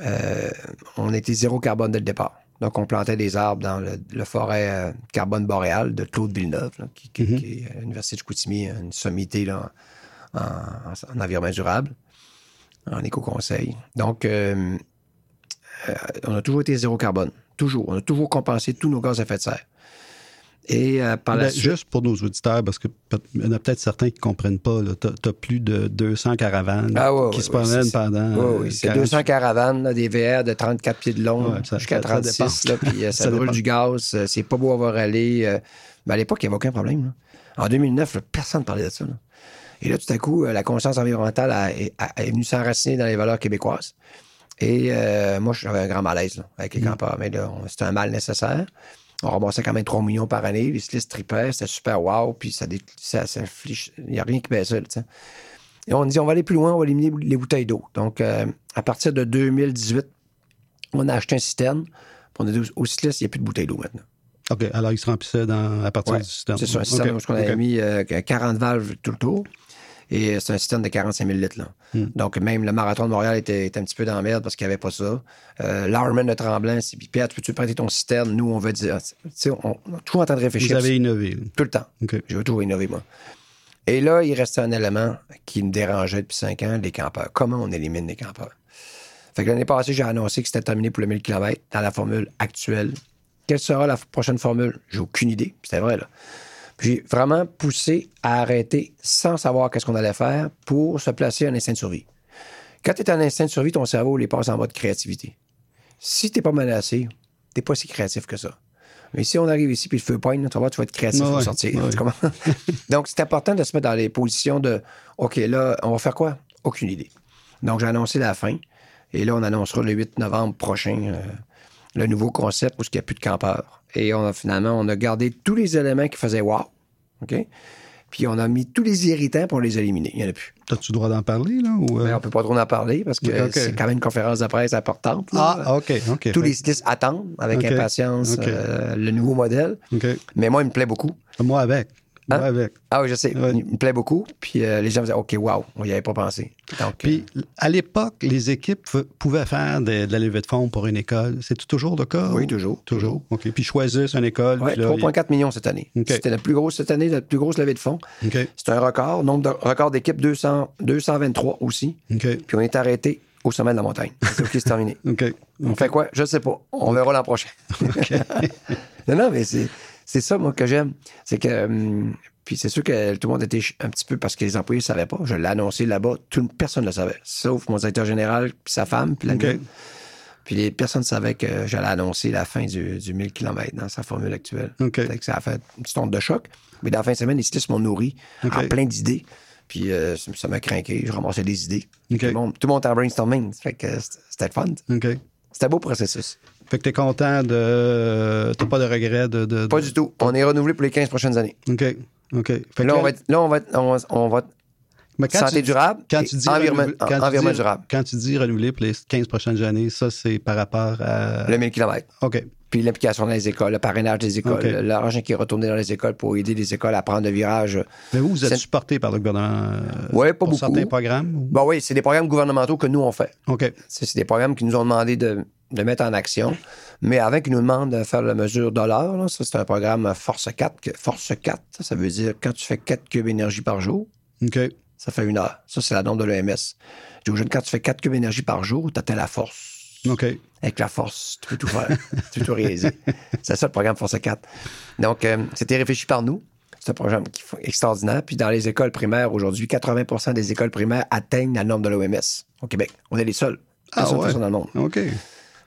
euh, on était zéro carbone dès le départ. Donc, on plantait des arbres dans le, le forêt carbone boréal de Claude Villeneuve, là, qui, qui- qui est à l'Université de Chicoutimi, une sommité là, en, en- en environnement durable, en éco-conseil. Donc, on a toujours été zéro carbone. Toujours. On a toujours compensé tous nos gaz à effet de serre. Et euh, par la Ben, suite... Juste pour nos auditeurs, parce qu'il y en a peut-être certains qui ne comprennent pas. Tu as, plus de 200 caravanes Ah ouais, qui ouais, se promènent c'est- pendant. Oui, euh, oui, c'est 40 200 caravanes, là, des VR de 34 pieds de long ça- jusqu'à ça- ça 36, dépend. là, puis euh, ça, Ça brûle dépend. du gaz, euh, c'est pas beau à voir aller. euh, mais à l'époque, il n'y avait aucun problème. là. En 2009, là, personne ne parlait de ça. Et là, tout à coup, euh, la conscience environnementale a- est, a- est venue s'enraciner dans les valeurs québécoises. Et euh, moi, j'avais un grand malaise là, avec les campeurs, mais là, c'était un mal nécessaire. On ramassait quand même 3 millions par année. Les cyclistes tripaient, c'était super wow, puis ça, ça, ça Il n'y a rien qui baissait. Là, tu sais. Et on dit, on va aller plus loin, on va éliminer les bouteilles d'eau. Donc, euh, à partir de 2018, on a acheté un citerne. Puis on a dit aux- cyclistes, il n'y a plus de bouteilles d'eau maintenant. OK, alors ils se remplissaient dans, à partir Ouais, du système. C'est ça, un citerne OK, où on avait mis euh, 40 valves tout le tour. Et c'est un citerne de 45 000 litres. Là. Hmm. Donc, même le marathon de Montréal était, était un petit peu dans la merde parce qu'il n'y avait pas ça. Euh, de Tremblant, c'est Pierre, tu peux-tu prêter ton citerne? Nous, on veut dire. Tu sais, on, on est toujours en train de réfléchir. Vous avez innové. Tout le temps. Je veux toujours innover, moi. Et là, il restait un élément qui me dérangeait depuis cinq ans, les campeurs. Comment on élimine les campeurs? Fait que l'année passée, j'ai annoncé que c'était terminé pour le 1000 km dans la formule actuelle. Quelle sera la prochaine formule? J'ai aucune idée. C'était vrai, là. Puis J'ai vraiment poussé à arrêter sans savoir qu'est-ce qu'on allait faire pour se placer un instinct de survie. Quand tu es en instinct de survie, ton cerveau il passe en mode créativité. Si tu pas menacé, tu pas si créatif que ça. Mais si on arrive ici puis le feu poigne, tu vas voir, tu vas être créatif pour ouais, sortir. ouais. Donc, c'est important de se mettre dans les positions de OK, là, on va faire quoi? Aucune idée. Donc, j'ai annoncé la fin. Et là, on annoncera le 8 novembre prochain euh, le nouveau concept où il n'y a plus de campeurs. Et on a, finalement, on a gardé tous les éléments qui faisaient wow. OK? Puis on a mis tous les irritants pour les éliminer. Il n'y en a plus. As-tu le droit d'en parler, là? Ou, euh? Mais on peut pas trop en parler parce que c'est quand même une conférence de presse importante. là. Ah, OK, OK. Tous les stylistes attendent avec impatience euh, le nouveau modèle. OK. Mais moi, il me plaît beaucoup. Moi avec. Hein? avec. Ah oui, je sais. Ouais. Il me plaît beaucoup. Puis euh, les gens me disaient, OK, wow, on n'y avait pas pensé. Donc, Puis, à l'époque, les équipes pouvaient faire de, de la levée de fonds pour une école. C'est toujours le cas? Oui, ou- toujours. Toujours. OK. Puis, choisissent une école. ouais, là, 3,4 millions cette année. C'était la plus grosse cette année, la plus grosse levée de fonds. C'est un record. Nombre de record d'équipes, 200, 223 aussi. Puis on est arrêté au sommet de la montagne. C'est OK, c'est terminé. OK. On fait quoi? Je ne sais pas. On verra l'an prochain. non, non, mais c'est, c'est ça, moi, que j'aime. C'est que. hum, puis c'est sûr que tout le monde était un petit peu parce que les employés ne savaient pas. Je l'ai annoncé là-bas. Tout, personne ne le savait. Sauf mon directeur général, puis sa femme, puis la OK. mienne. Puis les personnes savaient que j'allais annoncer la fin du, du 1000 km dans sa formule actuelle. OK. Fait que ça a fait une petite onde de choc. Mais dans la fin de semaine, les stylistes m'ont nourri en plein d'idées. Puis euh, ça m'a craqué. Je ramassais des idées. Tout, le monde, tout le monde était en brainstorming. Fait que c'était fun. C'était un beau processus. Fait que t'es content de. T'as pas de regret de. de- de- Pas du tout. On est renouvelé pour les 15 prochaines années. OK. OK. Fait que Là, on va être, là, on va être- on va, on va- Mais quand santé tu- durable Quand tu dis environnement, renouvelé- quand tu environnement dis- durable. Quand tu dis renouvelé pour les 15 prochaines années, ça, c'est par rapport à. Le 1000 km. OK. Puis l'implication dans les écoles, le parrainage des écoles, l'argent qui est retourné dans les écoles pour aider les écoles à prendre le virage. Mais vous, vous êtes supporté par le gouvernement euh, Ouais, pas pour beaucoup. certains programmes? ou- Bon, oui, c'est des programmes gouvernementaux que nous, on fait. OK. C'est des programmes qui nous ont demandé de, de mettre en action. Mais avant qu'ils nous demandent de faire la mesure de l'heure, là, ça, c'est un programme Force 4. que- Force 4, ça, veut dire quand tu fais 4 cubes d'énergie par jour, ça fait une heure. Ça, c'est la norme de l'OMS. Quand tu fais 4 cubes d'énergie par jour, tu atteins la force. Avec la force, tu peux tout faire. tu peux tout réaliser. C'est ça le programme Force 4. Donc, euh, c'était réfléchi par nous. C'est un programme qui est extraordinaire. Puis dans les écoles primaires, aujourd'hui, 80% des écoles primaires atteignent la norme de l'OMS au Québec. On est les seuls. Ah Les seuls ouais. dans le monde. OK.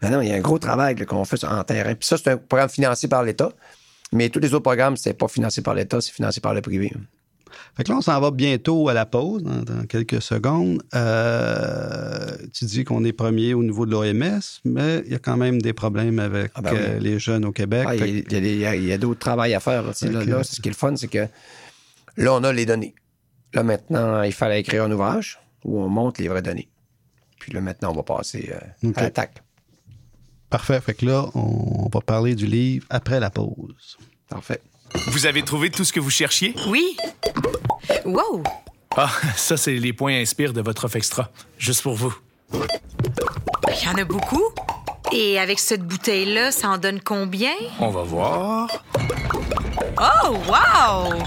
Non, non, il y a un gros travail qu'on fait en terrain. Puis ça, c'est un programme financé par l'État. Mais tous les autres programmes, c'est pas financé par l'État, c'est financé par le privé. Fait que là, on s'en va bientôt à la pause, dans, dans quelques secondes. Euh, tu dis qu'on est premier au niveau de l'OMS, mais il y a quand même des problèmes avec Ah ben oui. euh, les jeunes au Québec. Ah, il y a- y d'autres travail à faire. là, là, ce qui est le fun, c'est que là, on a les données. Là, maintenant, il fallait écrire un ouvrage où on montre les vraies données. Puis là, maintenant, on va passer euh, à l'attaque. Parfait. Fait que là, on va parler du livre après la pause. Parfait. Vous avez trouvé tout ce que vous cherchiez? Oui. Wow! Ah, ça, c'est les points inspire de votre offre extra. Juste pour vous. Il y en a beaucoup. Et avec cette bouteille-là, ça en donne combien? On va voir. Oh, wow!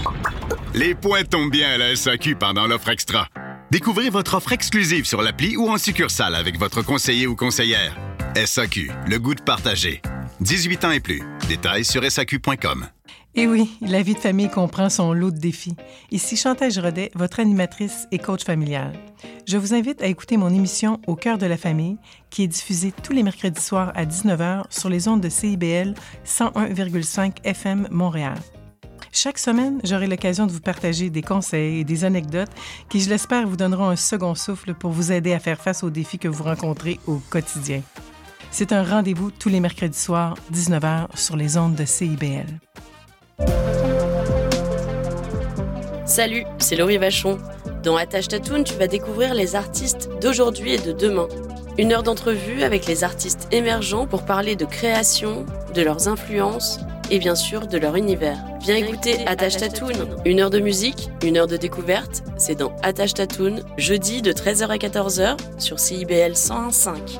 Les points tombent bien à la SAQ pendant l'offre extra. Découvrez votre offre exclusive sur l'appli ou en succursale avec votre conseiller ou conseillère. SAQ, le goût de partager. 18 ans et plus. Détails sur SAQ.com. Et Eh oui, la vie de famille comprend son lot de défis. Ici Chantal Giraudet, votre animatrice et coach familial. Je vous invite à écouter mon émission Au cœur de la famille, qui est diffusée tous les mercredis soirs à 19h sur les ondes de CIBL 101,5 FM Montréal. Chaque semaine, j'aurai l'occasion de vous partager des conseils et des anecdotes qui, je l'espère, vous donneront un second souffle pour vous aider à faire face aux défis que vous rencontrez au quotidien. C'est un rendez-vous tous les mercredis soirs, 19h, sur les ondes de CIBL. Salut, c'est Laurie Vachon. Dans Attache Tatoon, tu vas découvrir les artistes d'aujourd'hui et de demain. Une heure d'entrevue avec les artistes émergents pour parler de création, de leurs influences et bien sûr de leur univers. Viens écouter Attache Tatoon. Une heure de musique, une heure de découverte, c'est dans Attache Tatoon, jeudi de 13h à 14h sur CIBL 101.5.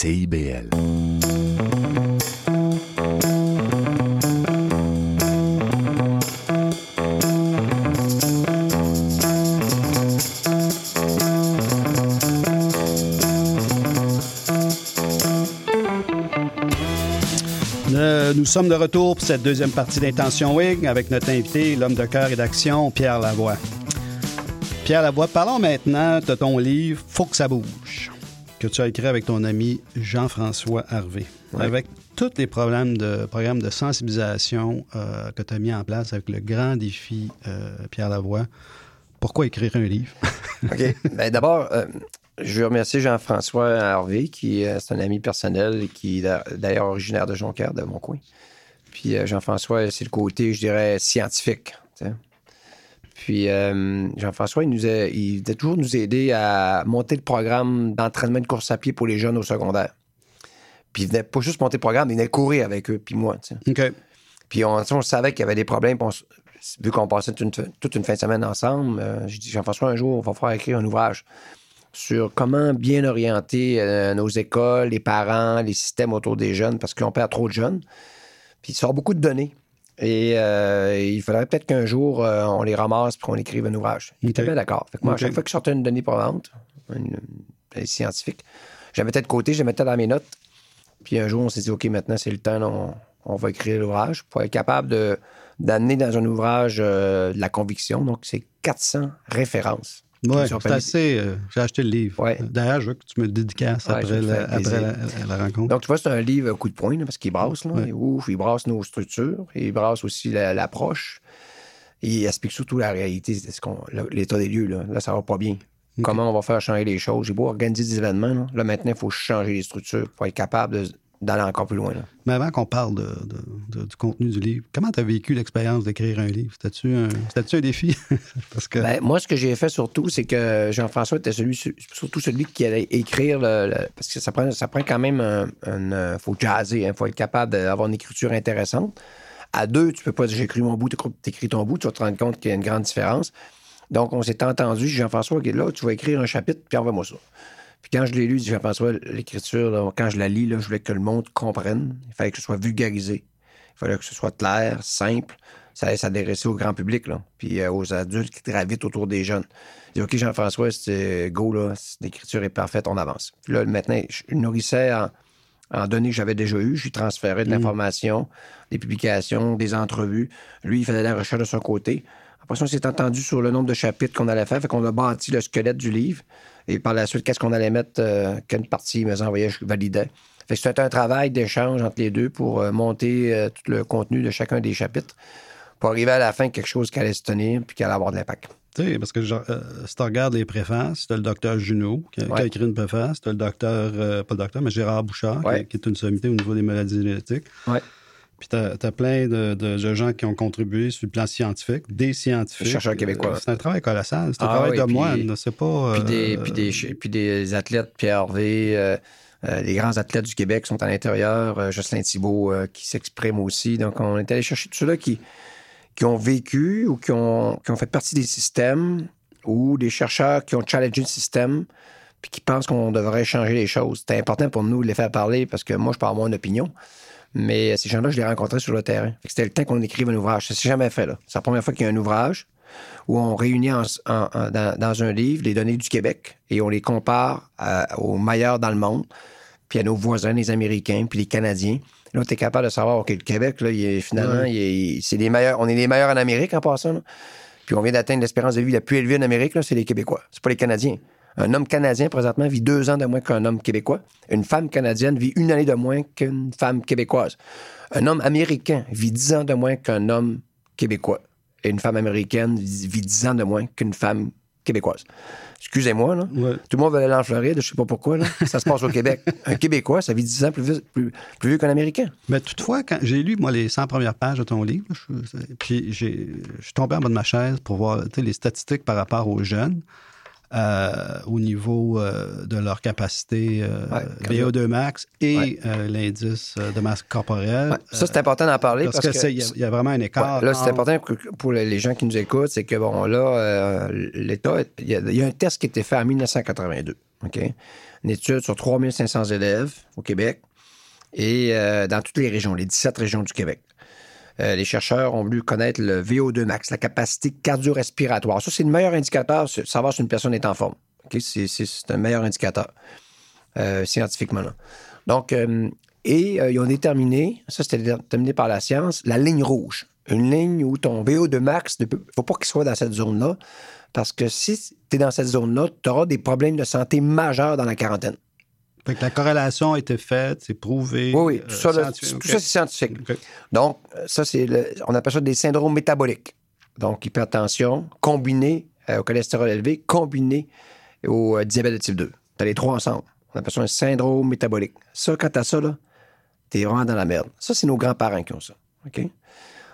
CIBL. Euh, nous sommes de retour pour cette deuxième partie d'Intention Wig avec notre invité, l'homme de cœur et d'action, Pierre Lavoie. Pierre Lavoie, parlons maintenant de ton livre Faut que ça bouge, que tu as écrit avec ton ami Jean-François Harvey. Ouais. Avec tous les problèmes de, programmes de sensibilisation euh, que tu as mis en place avec le grand défi euh, Pierre Lavoie, pourquoi écrire un livre? OK. Ben, D'abord, euh, je veux remercier Jean-François Harvey, qui c'est un ami personnel et qui est d'ailleurs originaire de Jonquière, de mon coin. Puis Jean-François, c'est le côté, je dirais, scientifique. Puis euh, Jean-François, il nous a, il a toujours nous aider à monter le programme d'entraînement de course à pied pour les jeunes au secondaire. Puis il venait pas juste monter le programme, il venait courir avec eux, puis moi. tu sais. OK. Puis on, on savait qu'il y avait des problèmes. puis on vu qu'on passait toute une, toute une fin de semaine ensemble, euh, j'ai dit, Jean-François, un jour, on va faire écrire un ouvrage sur comment bien orienter euh, nos écoles, les parents, les systèmes autour des jeunes, parce qu'on perd trop de jeunes. Puis il sort beaucoup de données. Et euh, il faudrait peut-être qu'un jour, euh, on les ramasse pour qu'on écrive un ouvrage. Il était bien d'accord. Fait que moi, à chaque fois que je sortais une donnée probante, une, une scientifique, je la mettais de côté, je la mettais dans mes notes. Puis un jour, on s'est dit, OK, maintenant, c'est le temps, on, on va écrire l'ouvrage pour être capable de, d'amener dans un ouvrage euh, de la conviction. Donc, c'est 400 références. Oui, c'est assez. euh, J'ai acheté le livre. Ouais. D'ailleurs, je veux que tu me dédicaces Ouais, après, la, après rencontre. Donc, tu vois, c'est un livre coup de poing, là, parce qu'il brasse, là. Ouais. Ouf, il brasse nos structures, il brasse aussi la- l'approche. Et il explique surtout la réalité, c'est ce qu'on- le- l'état des lieux. Là. là, ça va pas bien. Comment on va faire changer les choses? J'ai beau organiser des événements. Là, Là, maintenant, il faut changer les structures pour être capable de- d'aller encore plus loin. là. Mais avant qu'on parle de, de- de- du contenu du livre, comment tu as vécu l'expérience d'écrire un livre? C'était-tu un, un défi? Parce que. Ben, moi, ce que j'ai fait surtout, c'est que Jean-François était celui, surtout celui qui allait écrire, le- le- parce que ça prend, ça prend quand même un. un- faut jazzer, il faut être capable d'avoir une écriture intéressante. À deux, tu peux pas dire j'écris mon bout, t'écris- ton bout, tu vas te rendre compte qu'il y a une grande différence. Donc, on s'est entendu, Jean-François, qui est là, tu vas écrire un chapitre, puis envoie-moi ça. Puis quand je l'ai lu, Jean-François, l'écriture, quand je la lis, là, je voulais que le monde comprenne. Il fallait que ce soit vulgarisé. Il fallait que ce soit clair, simple. Ça allait s'adresser au grand public, là. Puis euh, aux adultes qui gravitent autour des jeunes. Je dis, OK, Jean-François, c'est go, là. L'écriture est parfaite, on avance. Puis là, maintenant, je nourrissais en, en données que j'avais déjà eues. Je lui transférais de l'information, des publications, des entrevues. Lui, il faisait la recherche de son côté. Après ça, on s'est entendu sur le nombre de chapitres qu'on allait faire. Fait qu'on a bâti le squelette du livre. Et par la suite, qu'est-ce qu'on allait mettre, euh, quelle partie me envoyait, je validais. Fait que c'était un travail d'échange entre les deux pour euh, monter euh, tout le contenu de chacun des chapitres pour arriver à la fin quelque chose qui allait se tenir puis qui allait avoir de l'impact. Tu sais, parce que genre, euh, si tu regardes les préfaces, tu as le docteur Junot qui a, qui a Ouais. écrit une préface, tu as le docteur, pas le docteur, mais Gérard Bouchard, qui, est une sommité au niveau des maladies génétiques. Ouais. Puis tu as, plein de, de- de gens qui ont contribué sur le plan scientifique, des scientifiques. Des chercheurs québécois. Euh, C'est un travail colossal. C'est un Ah travail oui, de puis- moine. C'est pas. Puis des, euh, puis des, ch- puis des athlètes, Pierre Hervé, euh, euh, les grands athlètes du Québec sont à l'intérieur, Jocelyn Thibault qui s'exprime aussi. Donc, on est allé chercher tous ceux-là qui, qui ont vécu ou qui ont, qui ont fait partie des systèmes ou des chercheurs qui ont challengé le système puis qui pensent qu'on devrait changer les choses. C'est important pour nous de les faire parler parce que moi, je peux avoir mon opinion. Mais ces gens-là, je les rencontrais sur le terrain. C'était le temps qu'on écrive un ouvrage. Ça s'est jamais fait, là. C'est la première fois qu'il y a un ouvrage où on réunit en- en- en- dans, dans un livre les données du Québec et on les compare à- aux meilleurs dans le monde, puis à nos voisins, les Américains, puis les Canadiens. Là, tu es capable de savoir, OK, le Québec, là, il est, finalement, Ouais. il est- c'est les meilleurs. On est les meilleurs en Amérique en passant. là. Puis on vient d'atteindre l'espérance de vie la plus élevée en Amérique, c'est les Québécois. C'est pas les Canadiens. Un homme canadien, présentement, vit deux ans de moins qu'un homme québécois. Une femme canadienne vit une année de moins qu'une femme québécoise. Un homme américain vit dix ans de moins qu'un homme québécois. Et une femme américaine vit dix ans de moins qu'une femme québécoise. Excusez-moi, là. Tout le monde veut aller en Floride, je sais pas pourquoi, là. Ça se passe au Québec. Un Québécois, ça vit 10 ans plus, vieux- plus, plus vieux qu'un Américain. Mais toutefois, quand j'ai lu, moi, les 100 premières pages de ton livre, je- puis j'ai- je suis tombé en bas de ma chaise pour voir les statistiques par rapport aux jeunes. Euh, au niveau euh, de leur capacité euh, VO2 max et Ouais. euh, l'indice euh, de masse corporelle. Ouais, ça, c'est important d'en parler parce, parce que, il y a- il y, a vraiment un écart. Là, c'est entre- important pour, les gens qui nous écoutent, c'est que, bon, là, euh, l'État, il y, y a un test qui a été fait en 1982, OK? Une étude sur 3500 élèves au Québec et euh, dans toutes les régions, les 17 régions du Québec. Euh, les chercheurs ont voulu connaître le VO2 max, la capacité cardio-respiratoire. Ça, c'est le meilleur indicateur, savoir si une personne est en forme. C'est, un meilleur indicateur, euh, scientifiquement. Donc, euh, et ils ont déterminé, ça c'était déterminé par la science, la ligne rouge. Une ligne où ton VO2 max, il ne faut pas qu'il soit dans cette zone-là, parce que si tu es dans cette zone-là, tu auras des problèmes de santé majeurs dans la quarantaine. Fait que la corrélation a été faite, c'est prouvé. Oui, oui, euh, tout ça, tout ça, c'est scientifique. Donc, euh, ça, c'est le- on appelle ça des syndromes métaboliques. Donc, hypertension combinée euh, au cholestérol élevé, combiné au euh, diabète de type 2. Tu as les trois ensemble. On appelle ça un syndrome métabolique. Ça, quand tu as ça, là, tu es vraiment dans la merde. Ça, c'est nos grands-parents qui ont ça. OK?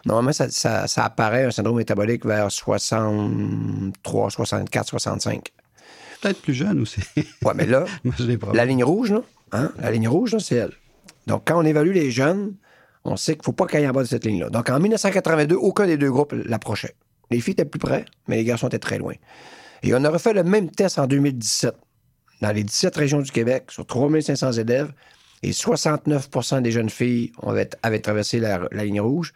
Normalement, ça, ça- ça apparaît, un syndrome métabolique, vers 63, 64, 65. Peut-être plus jeune aussi. Ouais, mais là, Moi, la ligne rouge, là, hein, la ligne rouge, c'est elle. Donc, quand on évalue les jeunes, on sait qu'il ne faut pas qu'il y ait en bas de cette ligne-là. Donc, en 1982, aucun des deux groupes l'approchait. Les filles étaient plus près, mais les garçons étaient très loin. Et on a refait le même test en 2017 dans les 17 régions du Québec, sur 3500 élèves, et 69% des jeunes filles avaient, avaient traversé la, la ligne rouge,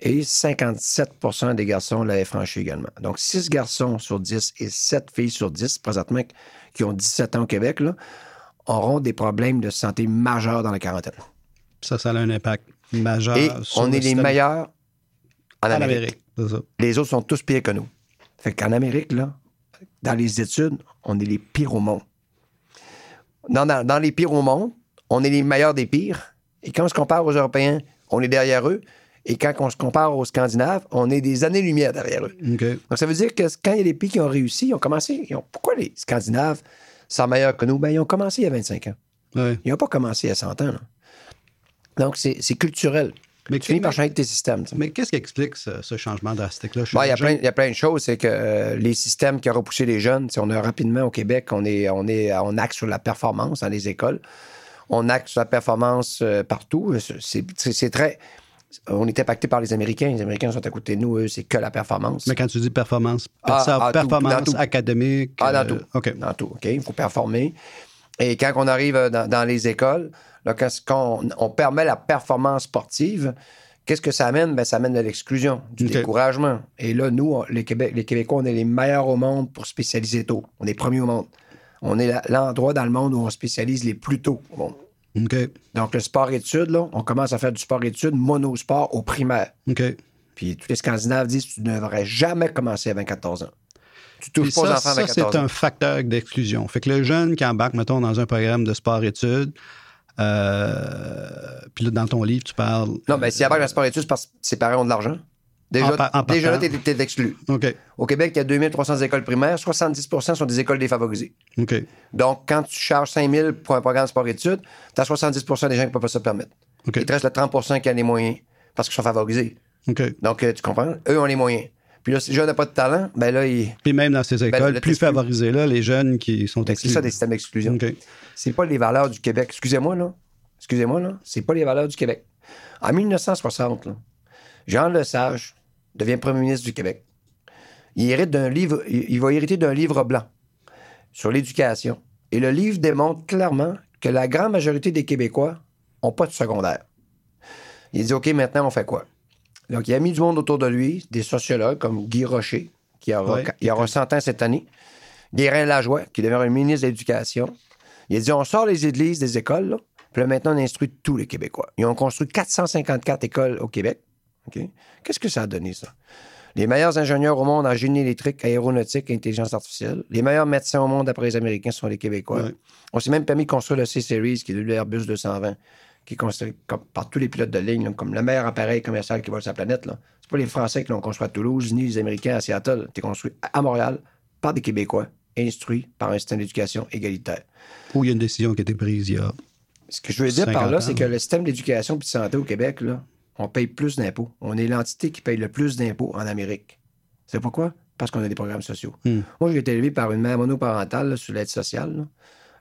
et 57% des garçons l'avaient franchi également. Donc, 6 garçons sur 10 et 7 filles sur 10, présentement, qui ont 17 ans au Québec, là, auront des problèmes de santé majeurs dans la quarantaine. Ça, ça a un impact majeur. Et sur on le est les meilleurs en En Amérique. Ça. Les autres sont tous pires que nous. Fait qu'en Amérique, là, dans les études, on est les pires au monde. Dans, dans- dans les pires au monde, on est les meilleurs des pires. Et quand on se compare aux Européens, on est derrière eux. Et quand on se compare aux Scandinaves, on est des années-lumière derrière eux. Donc, ça veut dire que quand il y a des pays qui ont réussi, ils ont commencé. ils ont- pourquoi les Scandinaves sont meilleurs que nous? Ben, ils ont commencé il y a 25 ans. Ouais. Ils n'ont pas commencé il y a 100 ans. là. Donc, c'est culturel. Mais, Tu finis par changer tes systèmes. mais qu'est-ce qui explique ce, ce changement drastique-là? Bon, il, y a plein, jeunes? il y a plein de choses. C'est que euh, les systèmes qui ont repoussé les jeunes, si on a rapidement au Québec, on est, on est, on axe sur la performance dans les écoles. On axe sur la performance euh, partout. C'est- c'est très. On est impacté par les Américains. Les Américains sont à côté de nous. Eux, c'est que la performance. Mais quand tu dis performance, Ah, ah, performance tout. académique. Ah, dans euh, tout. OK. Dans tout, OK? Il faut performer. Et quand on arrive euh, dans, dans les écoles, là, quand, quand on, on permet la performance sportive, qu'est-ce que ça amène? Ben, ça amène de l'exclusion, du découragement. Et là, nous, on- les, Québec, les Québécois, on est les meilleurs au monde pour spécialiser tôt. On est premiers au monde. On est l'endroit dans le monde où on spécialise les plus tôt Donc, le sport-études, là, on commence à faire du sport-études monosport au primaire. Puis tous les Scandinaves disent que tu ne devrais jamais commencer à 24 ans. Tu touches pas aux ça, enfants à ça 24 c'est ans. un facteur d'exclusion. Fait que le jeune qui embarque, mettons, dans un programme de sport-études, euh, puis là, dans ton livre, tu parles. Non, mais s'il y a pas de sport-études, c'est parce que ses parents ont de l'argent. Déjà, En par- en déjà là, t'es t'es exclu. Au Québec, il y a 2300 écoles primaires, 70% sont des écoles défavorisées. Donc, quand tu charges 5000 pour un programme sport-études, tu as 70% des gens qui ne peuvent pas se le permettre. OK. Il te reste le 30% qui a les moyens parce qu'ils sont favorisés. Donc, euh, tu comprends? Eux ont les moyens. Puis là, si le jeune n'a pas de talent, ben là, il... Puis même dans ces écoles là, plus favorisées, là, les jeunes qui sont Ben, c'est exclus. ça des systèmes d'exclusion. C'est pas les valeurs du Québec. Excusez-moi, là. Excusez-moi, là. C'est pas les valeurs du Québec. En 1960, là, Jean Lesage devient premier ministre du Québec. Il hérite d'un livre, il va hériter d'un livre blanc sur l'éducation. Et le livre démontre clairement que la grande majorité des Québécois n'ont pas de secondaire. Il dit, OK, maintenant, on fait quoi? Donc, il a mis du monde autour de lui, des sociologues comme Guy Rocher, qui aura, Ouais. il aura 100 ans cette année, Guérin Lajoie, qui devient un ministre de l'Éducation. Il a dit, on sort les églises des écoles, là, puis là, maintenant, on instruit tous les Québécois. Ils ont construit 454 écoles au Québec. Qu'est-ce que ça a donné, ça? Les meilleurs ingénieurs au monde en génie électrique, aéronautique et intelligence artificielle. Les meilleurs médecins au monde, après les Américains, sont les Québécois. Ouais. On s'est même permis de construire le C-Series, qui est l'Airbus 220, qui est construit comme- par tous les pilotes de ligne, là, comme le meilleur appareil commercial qui vole sur la planète. là. C'est pas les Français qui l'ont construit à Toulouse, ni les Américains à Seattle. C'est construit à- Montréal par des Québécois, instruits par un système d'éducation égalitaire. Où il y a une décision qui a été prise il y a. Ce que je veux dire par 50 là, c'est que le système d'éducation et de santé au Québec, là, on paye plus d'impôts. On est l'entité qui paye le plus d'impôts en Amérique. C'est pourquoi? Parce qu'on a des programmes sociaux. Hmm. Moi, j'ai été élevé par une mère monoparentale là, sur l'aide sociale, là,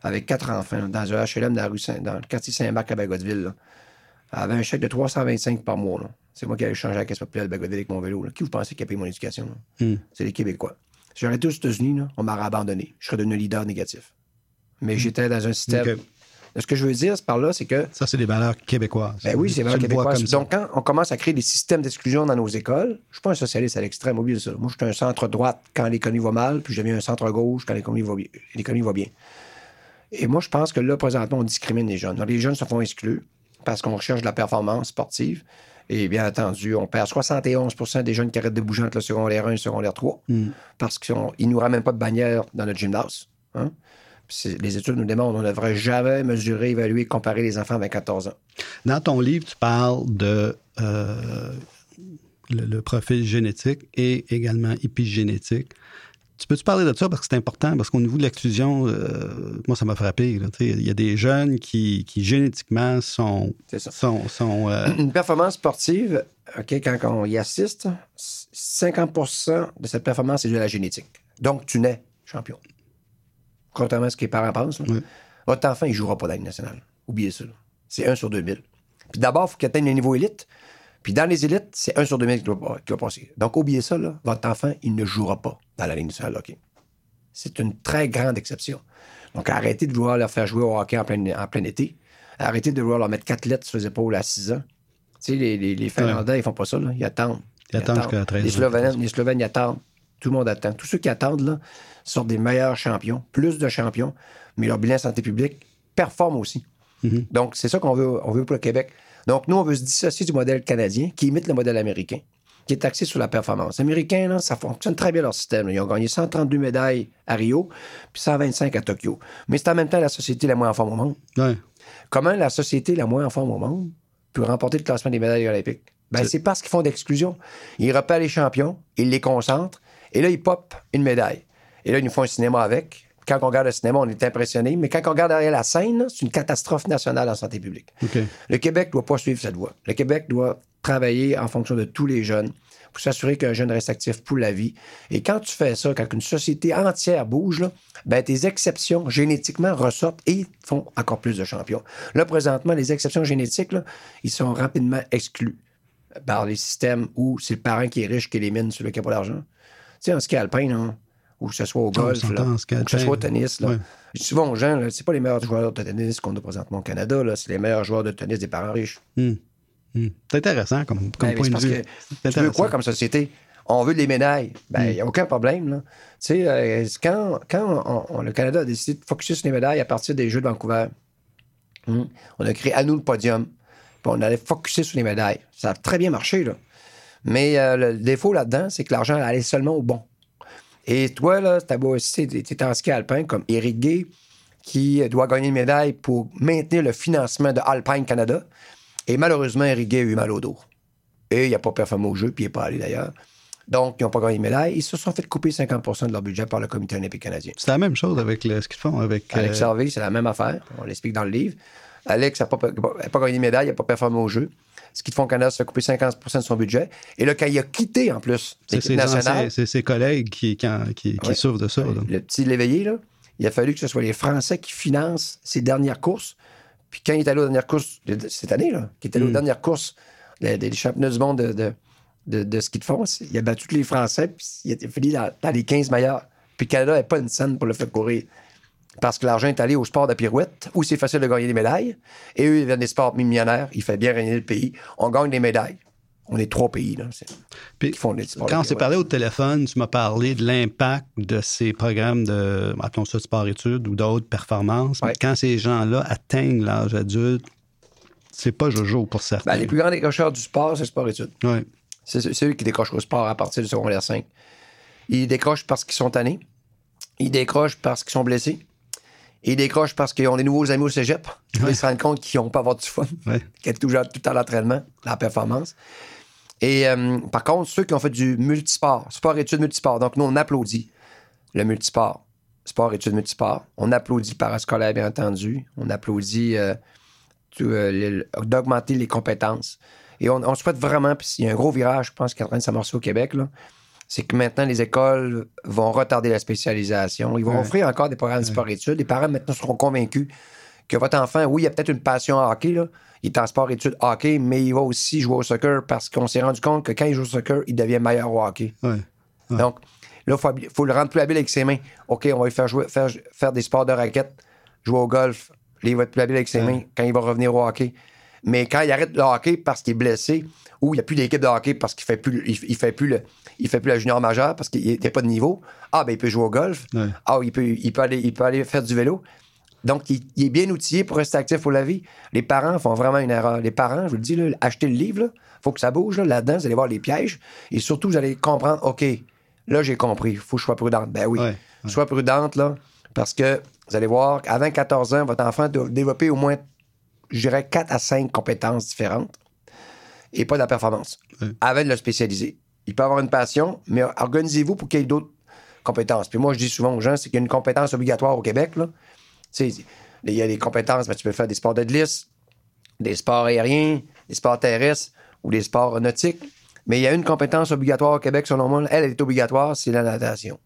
avec quatre enfants, dans un HLM dans, la rue Saint- dans le quartier Saint-Marc à Bagotville. là. Elle avait un chèque de 325 par mois. C'est moi qui avais changé la caisse populaire de Bagotville avec mon vélo. Qui vous pensez qui a payé mon éducation? Hmm. C'est les Québécois. Si j'aurais été aux États-Unis, on m'aurait abandonné. Je serais devenu leader négatif. Mais j'étais dans un système. Ce que je veux dire par là, c'est que Ça, c'est des valeurs québécoises. ben oui, c'est Tu vraiment le vois québécois. comme ça. Donc, quand on commence à créer des systèmes d'exclusion dans nos écoles, je suis pas un socialiste à l'extrême, oubliez ça. Moi, je suis un centre-droite quand l'économie va mal, puis je deviens un centre-gauche quand l'économie va bien. l'économie va bien. Et moi, je pense que là, présentement, on discrimine les jeunes. Les jeunes se font exclus parce qu'on recherche de la performance sportive. Et bien entendu, on perd 71% des jeunes qui arrêtent de bouger entre le secondaire 1 et le secondaire 3 Hmm. parce qu'ils ne nous ramènent pas de bannière dans notre gymnase. hein. Les études nous démontrent qu'on ne devrait jamais mesurer, évaluer, comparer les enfants avec 14 ans. Dans ton livre, tu parles de euh, le, le profil génétique et également épigénétique. Tu peux-tu parler de ça? Parce que c'est important? Parce qu'au niveau de l'exclusion, euh, moi, ça m'a frappé. Il y a des jeunes qui, qui génétiquement sont. C'est ça. sont, sont, euh, Une performance sportive, OK, quand on y assiste, 50% de cette performance est due à la génétique. Donc, tu nais champion. Contrairement à ce que les parents pensent, là, Oui. votre enfant, il ne jouera pas dans la Ligue nationale. Oubliez ça. C'est 1 sur 2000. Puis d'abord, il faut qu'il atteigne le niveau élite. Puis dans les élites, c'est 1 sur 2000 qui doit, qui doit passer. Donc, oubliez ça, là. votre enfant, il ne jouera pas dans la Ligue nationale de hockey. C'est une très grande exception. Donc, arrêtez de vouloir leur faire jouer au hockey en plein, en plein été. Arrêtez de vouloir leur mettre quatre lettres sur les épaules à 6 ans. Tu sais, les, les, les Finlandais, ils font pas ça. Là. Ils attendent. Ils attendent jusqu'à 13 Les ans. Slovènes, les Slovènes, ils attendent. Tout le monde attend. Tous ceux qui attendent, là, sortent des meilleurs champions, plus de champions, mais leur bilan santé publique performe aussi. Mhm. Donc, c'est ça qu'on veut, on veut pour le Québec. Donc, nous, on veut se dissocier du modèle canadien qui imite le modèle américain, qui est axé sur la performance. Américain, là, ça fonctionne très bien leur système. Ils ont gagné 132 médailles à Rio, puis 125 à Tokyo. Mais c'est en même temps la société la moins en forme au monde. ouais. Comment la société la moins en forme au monde peut remporter le classement des médailles olympiques? Ben, C'est- c'est parce qu'ils font d'exclusion. Ils repèrent les champions, ils les concentrent, et là, ils popent une médaille. Et là, ils nous font un cinéma avec. Quand on regarde le cinéma, on est impressionné, mais quand on regarde derrière la scène, c'est une catastrophe nationale en santé publique. Le Québec doit pas suivre cette voie. Le Québec doit travailler en fonction de tous les jeunes pour s'assurer qu'un jeune reste actif pour la vie. Et quand tu fais ça, quand une société entière bouge, là, ben, tes exceptions génétiquement ressortent et font encore plus de champions. Là, présentement, les exceptions génétiques, là, ils sont rapidement exclus par les systèmes où c'est le parent qui est riche qui élimine celui qui n'a pas d'argent. Sais, en ski alpin, là, ou que ce soit au On golf, là, ou que ce soit au tennis, là, Ouais. je dis souvent aux gens, c'est pas les meilleurs joueurs de tennis qu'on a présentement au Canada, c'est les meilleurs joueurs de tennis des parents riches. Hmm. Hmm. C'est intéressant comme, comme Ben, point de vue. tu veux quoi comme société? On veut des médailles. Ben, il Mm. n'y a aucun problème. Là. Tu sais, euh, quand, quand on- on- le Canada a décidé de focuser sur les médailles à partir des Jeux de Vancouver, hmm, on a créé à nous le podium. Puis on allait focuser sur les médailles. Ça a très bien marché, là. Mais euh, le défaut là-dedans, c'est que l'argent allait seulement au bon. Et toi, là, t'as beau aussi, t'es t'es en ski alpin comme Éric Gay, qui doit gagner une médaille pour maintenir le financement de Alpine Canada. Et malheureusement, Éric Gay a eu mal au dos. Et il n'a pas performé au jeu, puis il n'est pas allé d'ailleurs. Donc, ils n'ont pas gagné de médaille. Ils se sont fait couper 50% de leur budget par le Comité olympique canadien. C'est la même chose avec le- ce qu'ils font avec. Alex euh, c'est la même affaire. On l'explique dans le livre. Alex n'a pas, gagné de médaille, il n'a pas performé au jeu. Ce qui font au Canada, se couper 50% de son budget. Et là, quand il a quitté, en plus, c'est l'équipe ses, nationale, anciens- c'est ses collègues qui, qui, en- qui- qui Ouais. souffrent de ça. là. le petit Léveillé, là, il a fallu que ce soit les Français qui financent ses dernières courses. Puis quand il est allé aux dernières courses cette année, là, qui est allé aux Mm. dernières courses des, des championnats du monde de, de, de- de ski de fond, il a battu tous les Français, puis il a fini dans, dans les 15 meilleurs. Puis le Canada n'a pas une scène pour le faire courir. Parce que l'argent est allé au sport de pirouette, où c'est facile de gagner des médailles. Et eux, ils viennent des sports millionnaires. Il fait bien régner le pays. On gagne des médailles. On est trois pays, là. Puis, qui font des sports de Quand on s'est parlé au téléphone, tu m'as parlé de l'impact de ces programmes de, appelons ça sport-études ou d'autres performances. Ouais. quand ces gens-là atteignent l'âge adulte, c'est pas jojo pour certains. Ben, les plus grands décrocheurs du sport, c'est le sport-études. Ouais. C'est c'est ceux qui décrochent au sport à partir du secondaire 5. Ils décrochent parce qu'ils sont tannés. Ils décrochent parce qu'ils sont blessés. Ils décrochent parce qu'ils ont des nouveaux amis au cégep. Ils se rendent compte qu'ils n'ont pas avoir du fun. Ouais. Qu'ils sont toujours tout à l'entraînement, la performance. Et euh, par contre, ceux qui ont fait du multisport, sport-études multisport, donc nous, on applaudit. le multisport. Sport, études, multisport. On applaudit le parascolaire, bien entendu. On applaudit euh, euh, d'augmenter les compétences. Et on, on souhaite vraiment, puis il y a un gros virage, je pense, qui est en train de s'amorcer au Québec, là, c'est que maintenant, les écoles vont retarder la spécialisation. Ils vont Ouais. offrir encore des programmes de sport-études. Les parents, maintenant, seront convaincus que votre enfant, oui, il a peut-être une passion à hockey, là. Il est en sport-études hockey, mais il va aussi jouer au soccer parce qu'on s'est rendu compte que quand il joue au soccer, il devient meilleur au hockey. Ouais. Donc, là, il faut, le rendre plus habile avec ses mains. OK, on va lui faire, jouer, faire, faire des sports de raquette, jouer au golf. Là, il va être plus habile avec ses mains quand il va revenir au hockey. Mais quand il arrête le hockey parce qu'il est blessé ou il n'y a plus d'équipe de hockey parce qu'il fait plus, il, il fait plus le, il fait plus la junior majeure parce qu'il a pas de niveau, ah, ben il peut jouer au golf. Ouais. Ah, il peut, il, peut aller, il peut aller faire du vélo. Donc, il, il est bien outillé pour rester actif pour la vie. Les parents font vraiment une erreur. Les parents, je vous le dis, là, achetez le livre, il faut que ça bouge. là. Là-dedans, vous allez voir les pièges. Et surtout, vous allez comprendre, OK, là, j'ai compris, il faut que je sois prudente. Ben oui, Ouais, sois prudente, là, parce que vous allez voir qu'avant 14 ans, votre enfant doit développer au moins, je dirais, 4 à 5 compétences différentes et pas de la performance. Ouais. Avant de le spécialiser. Il peut avoir une passion, mais organisez-vous pour qu'il y ait d'autres compétences. Puis moi, je dis souvent aux gens, c'est qu'il y a une compétence obligatoire au Québec. Là. Tu sais, il y a des compétences, ben, tu peux faire des sports de glisse, des sports aériens, des sports terrestres ou des sports nautiques. Mais il y a une compétence obligatoire au Québec, selon moi. Elle, elle est obligatoire, c'est la natation.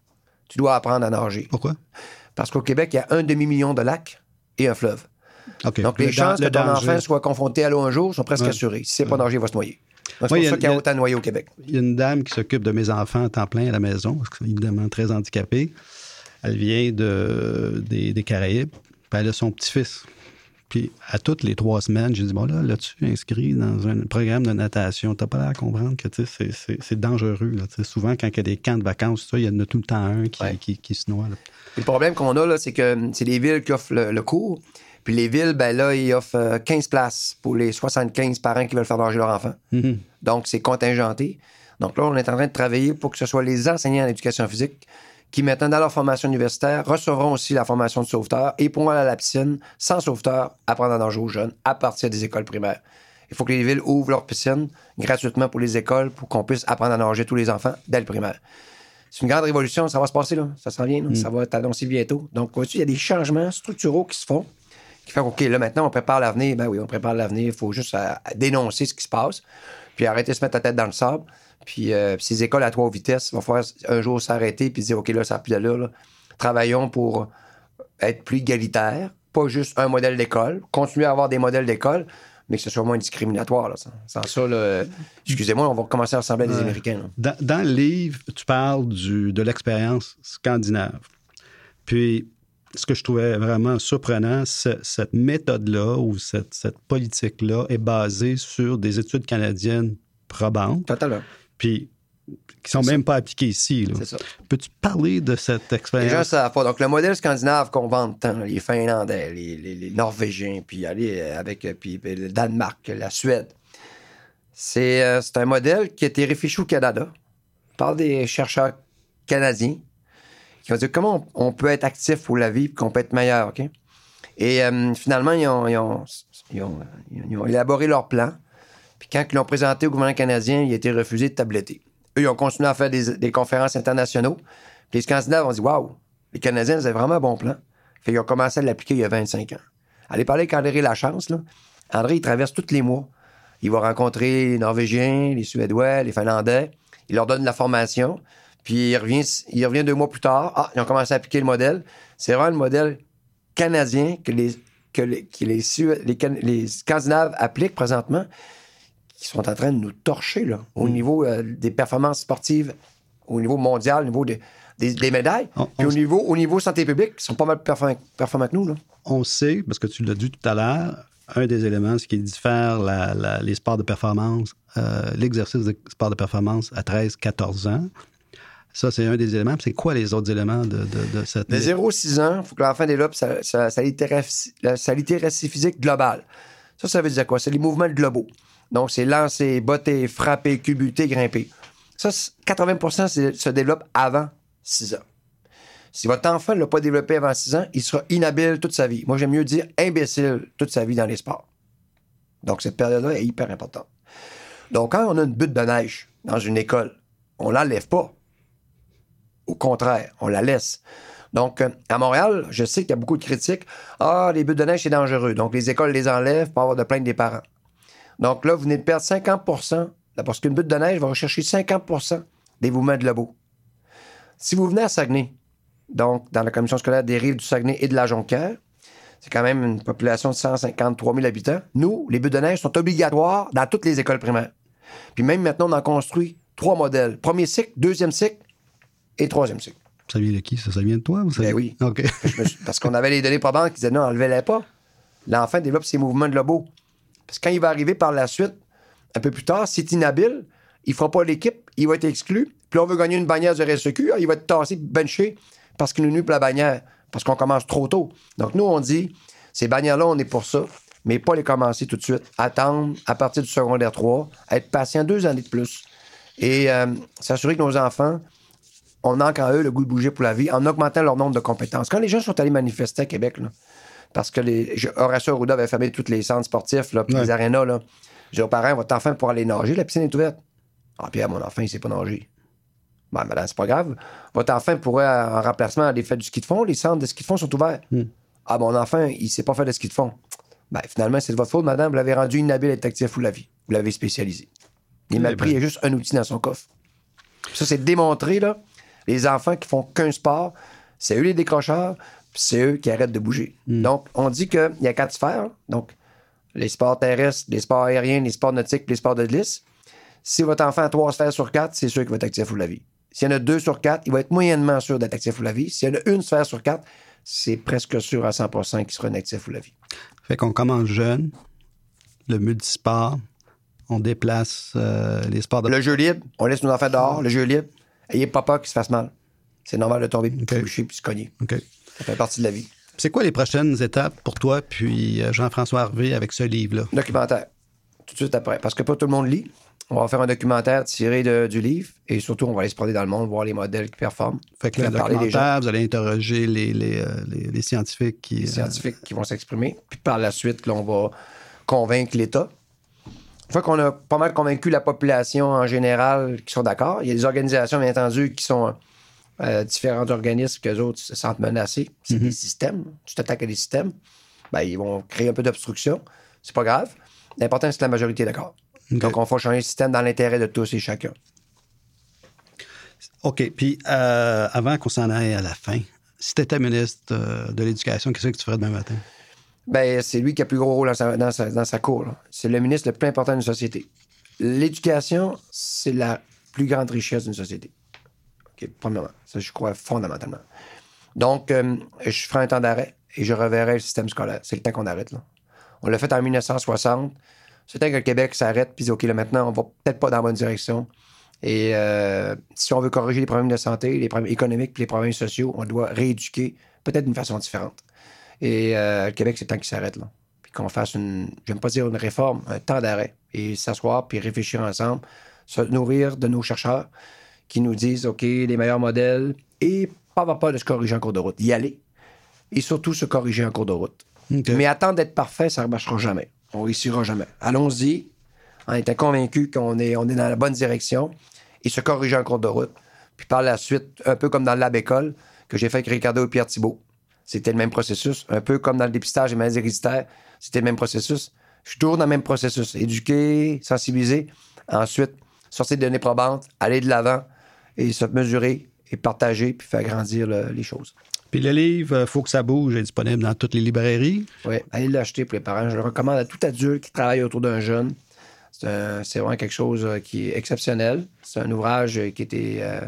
Tu dois apprendre à nager. Pourquoi? Parce qu'au Québec, il y a un demi-million de lacs et un fleuve. Donc, les Le chances que ton danger. enfant soit confronté à l'eau un jour sont presque Ouais. assurées. Si c'est pas nager, il va se noyer. C'est pour ça qu'il y a autant de noyés au Québec. Il y a une dame qui s'occupe de mes enfants à temps plein à la maison, parce qu'ils sont évidemment très handicapés. Elle vient de, des, des Caraïbes, puis elle a son petit-fils. Puis à toutes les trois semaines, j'ai dit Bon, là, l'as-tu inscrit dans un programme de natation? T'as pas l'air à comprendre que c'est- dangereux. Là. Souvent, quand il y a des camps de vacances, ça, il y en a tout le temps un qui, Ouais. qui, qui se noie. là. Le problème qu'on a, là, c'est que c'est les villes qui offrent le, le cours. Puis les villes, ben là, ils offrent euh, 15 places pour les 75 parents qui veulent faire nager leur enfant. Mhm. Donc, c'est contingenté. Donc là, on est en train de travailler pour que ce soit les enseignants en éducation physique qui, maintenant, dans leur formation universitaire, recevront aussi la formation de sauveteur et pourront aller à la piscine, sans sauveteur, apprendre à nager aux jeunes à partir des écoles primaires. Il faut que les villes ouvrent leur piscine gratuitement pour les écoles pour qu'on puisse apprendre à nager tous les enfants dès le primaire. C'est une grande révolution, ça va se passer, là. Ça s'en vient, là. ça va être annoncé bientôt. Donc, il y a des changements structuraux qui se font, qui font OK, là, maintenant, on prépare l'avenir. Ben oui, on prépare l'avenir. Il faut juste euh, dénoncer ce qui se passe, puis arrêter de se mettre la tête dans le sable. Puis, euh, puis ces écoles à trois vitesses, il va falloir un jour s'arrêter puis dire OK, là, ça n'a plus d'allure, là. Travaillons pour être plus égalitaire, pas juste un modèle d'école, continuer à avoir des modèles d'école, mais que ce soit moins discriminatoire. Là. Sans, ça, là, excusez-moi, on va commencer à ressembler à des. Américains. Dans, dans le livre, tu parles du, de l'expérience scandinave. Puis, ce que je trouvais vraiment surprenant, cette méthode-là ou cette, cette politique-là est basée sur des études canadiennes probantes, Totalement. puis qui sont même pas appliquées ici. là. C'est ça. Peux-tu parler de cette Les gens expérience? savent pas. Donc, le modèle scandinave qu'on vante tant, les Finlandais, les, les- les Norvégiens, puis aller euh, avec euh, puis, puis le Danemark, la Suède, c'est euh, c'est un modèle qui a été réfléchi au Canada par des chercheurs canadiens qui ont dit comment on, peut être actif pour la vie et qu'on peut être meilleur. OK? Et euh, finalement, ils ont, ils ils ils élaboré leur plan. Puis quand ils l'ont présenté au gouvernement canadien, il a été refusé de tabletter. Eux, ils ont continué à faire des, conférences internationaux. Puis les Scandinaves ont dit Waouh, les Canadiens, ils avaient vraiment un bon plan. Fait qu'ils ont commencé à l'appliquer il y a 25 ans. Allez parler avec André Lachance, là. André, il traverse tous les mois. Il va rencontrer les Norvégiens, les Suédois, les Finlandais. Il leur donne de la formation. Puis il revient, il revient deux mois plus tard. Ah, ils ont commencé à appliquer le modèle. C'est vraiment le modèle canadien que les, que les, que les, les Can- les Scandinaves appliquent présentement, qui sont en train de nous torcher là, au Mm. niveau euh, des performances sportives, au niveau mondial, au niveau des, des- des médailles, On- puis on au niveau, au niveau santé publique, ils sont pas mal perform- performants que nous. Là. On sait, parce que tu l'as dit tout à l'heure, un des éléments, ce qui diffère la- la- les sports de performance, euh, l'exercice des sports de performance à 13-14 ans. Ça, c'est un des éléments. C'est quoi les autres éléments de, de- de cette... De 0-6 ans, il faut que l'enfant développe sa, sa- sa littératie, la- sa littératie physique globale. Ça, ça veut dire quoi? C'est les mouvements globaux. Donc, c'est lancer, botter, frapper, cubuter, grimper. Ça, c'est- 80 c'est- se développe avant 6 ans. Si votre enfant ne l'a pas développé avant 6 ans, il sera inhabile toute sa vie. Moi, j'aime mieux dire imbécile toute sa vie dans les sports. Donc, cette période-là est hyper importante. Donc, quand on a une butte de neige dans une école, on l'enlève pas Au contraire, on la laisse. Donc, euh, à Montréal, je sais qu'il y a beaucoup de critiques. Ah, les bulles de neige, c'est dangereux. Donc, les écoles les enlèvent pour avoir de plaintes des parents. Donc là, vous venez de perdre 50% parce qu'une bulle de neige va rechercher 50% des mouvements de labo. Si vous venez à Saguenay, donc dans la commission scolaire des rives du Saguenay et de la Jonquière, c'est quand même une population de 153 000 habitants. Nous, les bulles de neige sont obligatoires dans toutes les écoles primaires. Puis même maintenant, on en construit trois modèles. Premier cycle, deuxième cycle et troisième cycle. Ça vient de qui? Ça, ça vient de toi? Ou ça... Ben oui. Parce qu'on avait les données probantes qui disaient non, enlevez-les pas. L'enfant développe ses mouvements de lobo. Parce que quand il va arriver par la suite, un peu plus tard, c'est inhabile, il fera pas l'équipe, il va être exclu. Puis on veut gagner une bannière de RSEQ, il va être tassé, benché parce qu'il nous nuit pour la bannière, parce qu'on commence trop tôt. Donc nous, on dit, ces bannières-là, on est pour ça, mais pas les commencer tout de suite. Attendre à partir du secondaire 3, être patient deux années de plus. Et euh, s'assurer que nos enfants, on a en eux le goût de bouger pour la vie en augmentant leur nombre de compétences. Quand les gens sont allés manifester à Québec, parce que les, Horacio Arruda avait fermé tous les centres sportifs, là, puis les arénas, là, j'ai aux parents, votre enfant pour aller nager, la piscine est ouverte. Ah, Pierre, mon enfant, il sait pas nager. Ben, madame, c'est pas grave. Votre enfant pourrait, en remplacement, aller faire du ski de fond. Les centres de ski de fond sont ouverts. Hmm. Ah, mon enfant, il sait pas faire de ski de fond. Ben, finalement, c'est de votre faute, madame. Vous l'avez rendu inhabile à être actif ou la vie. Vous l'avez spécialisé. Il est mal pris, il y a juste un outil dans son coffre. Ça, c'est démontré, là. Les enfants qui font qu'un sport, c'est eux les décrocheurs, c'est eux qui arrêtent de bouger. Hmm. Donc, on dit qu'il y a quatre sphères. Donc, les sports terrestres, les sports aériens, les sports nautiques, les sports de glisse. Si votre enfant a trois sphères sur quatre, c'est sûr qu'il va être actif ou la vie. S'il y en a deux sur quatre, il va être moyennement sûr d'être actif ou la vie. S'il y en a une sphère sur quatre, c'est presque sûr à 100% qu'il sera un actif ou la vie. Fait qu'on commence jeune, le multisport, on déplace euh, les sports de... Le jeu libre, on laisse nos enfants dehors, le jeu libre. Ayez papa qui se fasse mal. C'est normal de tomber, de coucher puis se cogner. Ça fait partie de la vie. C'est quoi les prochaines étapes pour toi puis euh, Jean-François Harvey avec ce livre-là? Documentaire. Tout de suite après. Parce que pas tout le monde lit. On va faire un documentaire tiré du livre et surtout, on va aller se promener dans le monde, voir les modèles qui performent. Fait que le documentaire, vous allez interroger les, les, euh, scientifiques qui... Les euh, scientifiques qui vont s'exprimer. Puis par la suite, là, on va convaincre l'État. Une fois qu'on a pas mal convaincu la population en général qui sont d'accord, il y a des organisations, bien entendu, qui sont euh, différents organismes qu'eux autres se sentent menacés. C'est Mhm. des systèmes. Tu t'attaques à des systèmes, ben, ils vont créer un peu d'obstruction. C'est pas grave. L'important, c'est que la majorité est d'accord. Donc, on va changer le système dans l'intérêt de tous et chacun. OK. Puis, euh, avant qu'on s'en aille à la fin, si tu étais ministre euh, de l'Éducation, qu'est-ce que tu ferais demain matin? Ben, c'est lui qui a le plus gros rôle dans sa, dans sa, cour. C'est le ministre le plus important d'une société. L'éducation, c'est la plus grande richesse d'une société. OK, premièrement. Ça, je crois fondamentalement. Donc, euh, je ferai un temps d'arrêt et je reverrai le système scolaire. C'est le temps qu'on arrête, là. On l'a fait en 1960. C'est temps que le Québec s'arrête puis dit, OK, là, maintenant, on va peut-être pas dans la bonne direction. Et euh, si on veut corriger les problèmes de santé, les problèmes économiques puis les problèmes sociaux, on doit rééduquer peut-être d'une façon différente. Et euh, le Québec, c'est temps qu'il s'arrête, là. Puis qu'on fasse une, j'aime pas dire une réforme, un temps d'arrêt. Et s'asseoir puis réfléchir ensemble, se nourrir de nos chercheurs qui nous disent, OK, les meilleurs modèles et pas avoir peur de se corriger en cours de route. Y aller. Et surtout se corriger en cours de route. Mais attendre d'être parfait, ça ne marchera jamais. On réussira jamais. Allons-y, en étant convaincus qu'on est, on est dans la bonne direction et se corriger en cours de route. Puis par la suite, un peu comme dans le lab école que j'ai fait avec Ricardo et Pierre Thibault. C'était le même processus. Un peu comme dans le dépistage des maladies héréditaires, c'était le même processus. Je suis toujours dans le même processus. Éduquer, sensibiliser. Ensuite, sortir des données probantes, aller de l'avant et se mesurer et partager puis faire grandir le- les choses. Puis le livre, euh, Faut que ça bouge, est disponible dans toutes les librairies. Oui, allez l'acheter pour les parents. Je le recommande à tout adulte qui travaille autour d'un jeune. C'est vraiment quelque chose euh, qui est exceptionnel. C'est un ouvrage euh, qui était euh,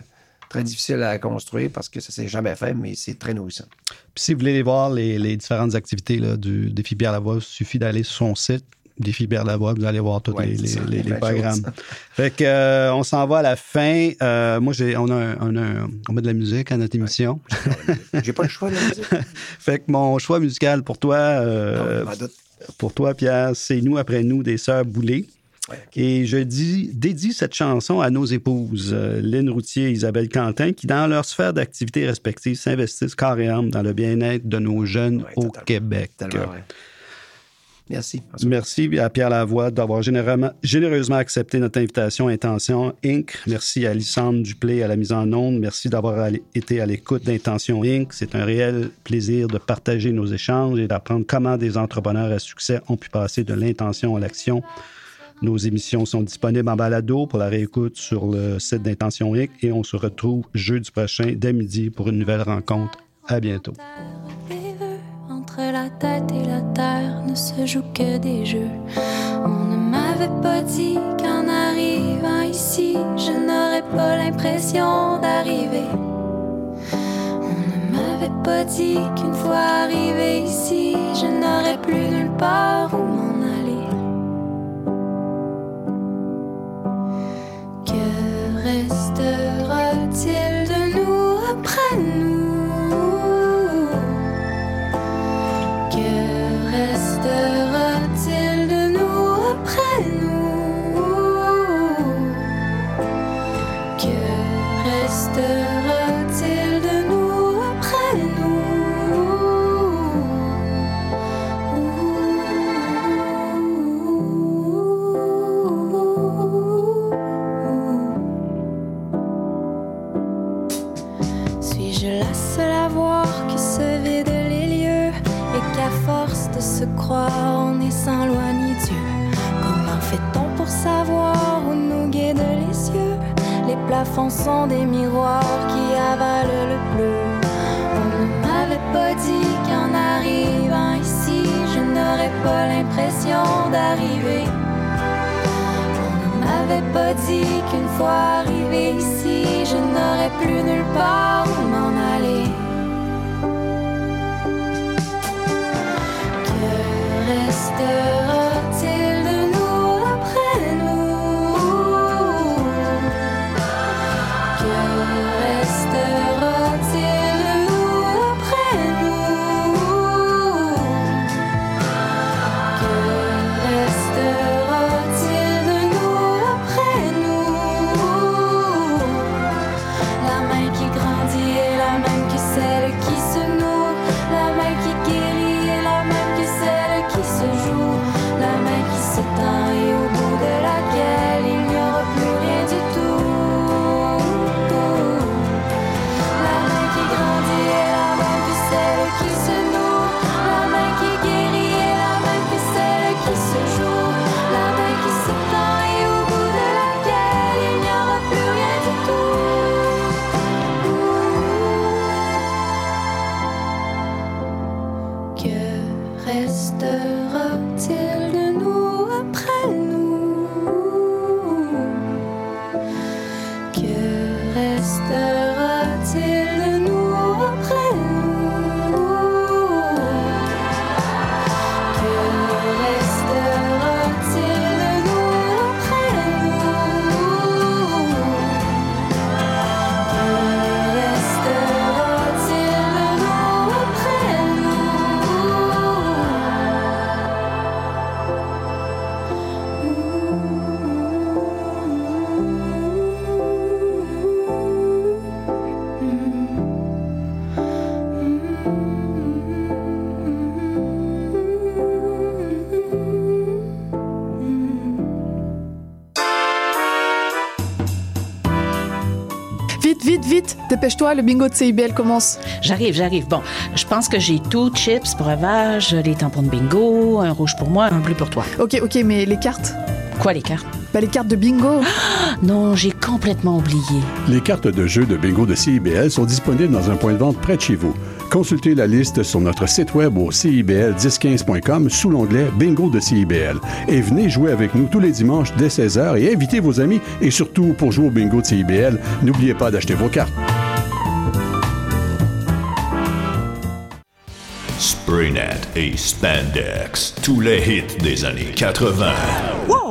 très difficile à construire parce que ça s'est jamais fait, mais c'est très nourrissant. Puis si vous voulez voir les, les différentes activités là, du Défi Pierre Lavoie, il suffit d'aller sur son site, Défi Pierre Lavoie, vous allez voir tous Ouais, les, ça, programmes. fait que euh, on s'en va à la fin. Euh, moi, j'ai, on, a un- on, a un- on met de la musique à notre émission. J'ai pas le choix de la musique. fait que mon choix musical pour toi, euh, Non, pour toi, Pierre, c'est Nous après nous des Sœurs Et je dis, dédie cette chanson à nos épouses, euh, Lynn Routier et Isabelle Quentin, qui, dans leur sphère d'activité respective, s'investissent corps et âme dans le bien-être de nos jeunes au Québec. Tellement vrai. Merci. Merci à Pierre Lavoie d'avoir généreusement, généreusement accepté notre invitation à Intention Inc. Merci à Lissandre Duplé à la mise en onde. Merci d'avoir été à l'écoute d'Intention Inc. C'est un réel plaisir de partager nos échanges et d'apprendre comment des entrepreneurs à succès ont pu passer de l'intention à l'action. Nos émissions sont disponibles en balado pour la réécoute sur le site d'Intention Inc. et on se retrouve jeudi prochain dès midi pour une nouvelle rencontre. À bientôt. Entre la tête et la terre ne se joue que des jeux. On ne m'avait pas dit qu'en arrivant ici, je n'aurais pas l'impression d'arriver. On ne m'avait pas dit qu'une fois arrivé ici, je n'aurais plus nulle part où Sont des miroirs qui avalent le bleu. On ne m'avait pas dit qu'en arrivant ici, je n'aurais pas l'impression d'arriver. On ne m'avait pas dit qu'une fois arrivé ici, je n'aurais plus nulle part où m'en aller. Que restera-t-il Vite, dépêche-toi, le bingo de CIBL commence. J'arrive, j'arrive. Bon, je pense que j'ai tout, chips, breuvage, les tampons de bingo, un rouge pour moi, un bleu pour toi. Ok, ok, mais les cartes? Quoi, les cartes? Bah, les cartes de bingo. non, j'ai complètement oublié. Les cartes de jeu de bingo de CIBL sont disponibles dans un point de vente près de chez vous. Consultez la liste sur notre site web au cibl1015.com sous l'onglet Bingo de CIBL. Et venez jouer avec nous tous les dimanches dès 16h et invitez vos amis. Et surtout, pour jouer au bingo de CIBL, n'oubliez pas d'acheter vos cartes. Spraynet et Spandex, tous les hits des années 80. Wow,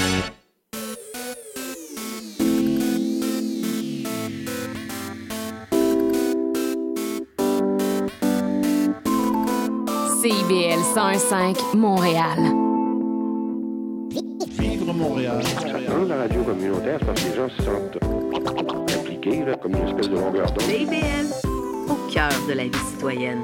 CIBL 105 Montréal. Vivre Montréal. Dans la radio communautaire, parce que les gens se sentent impliqués, là, comme une espèce de longueur d'onde. Au cœur de la vie citoyenne.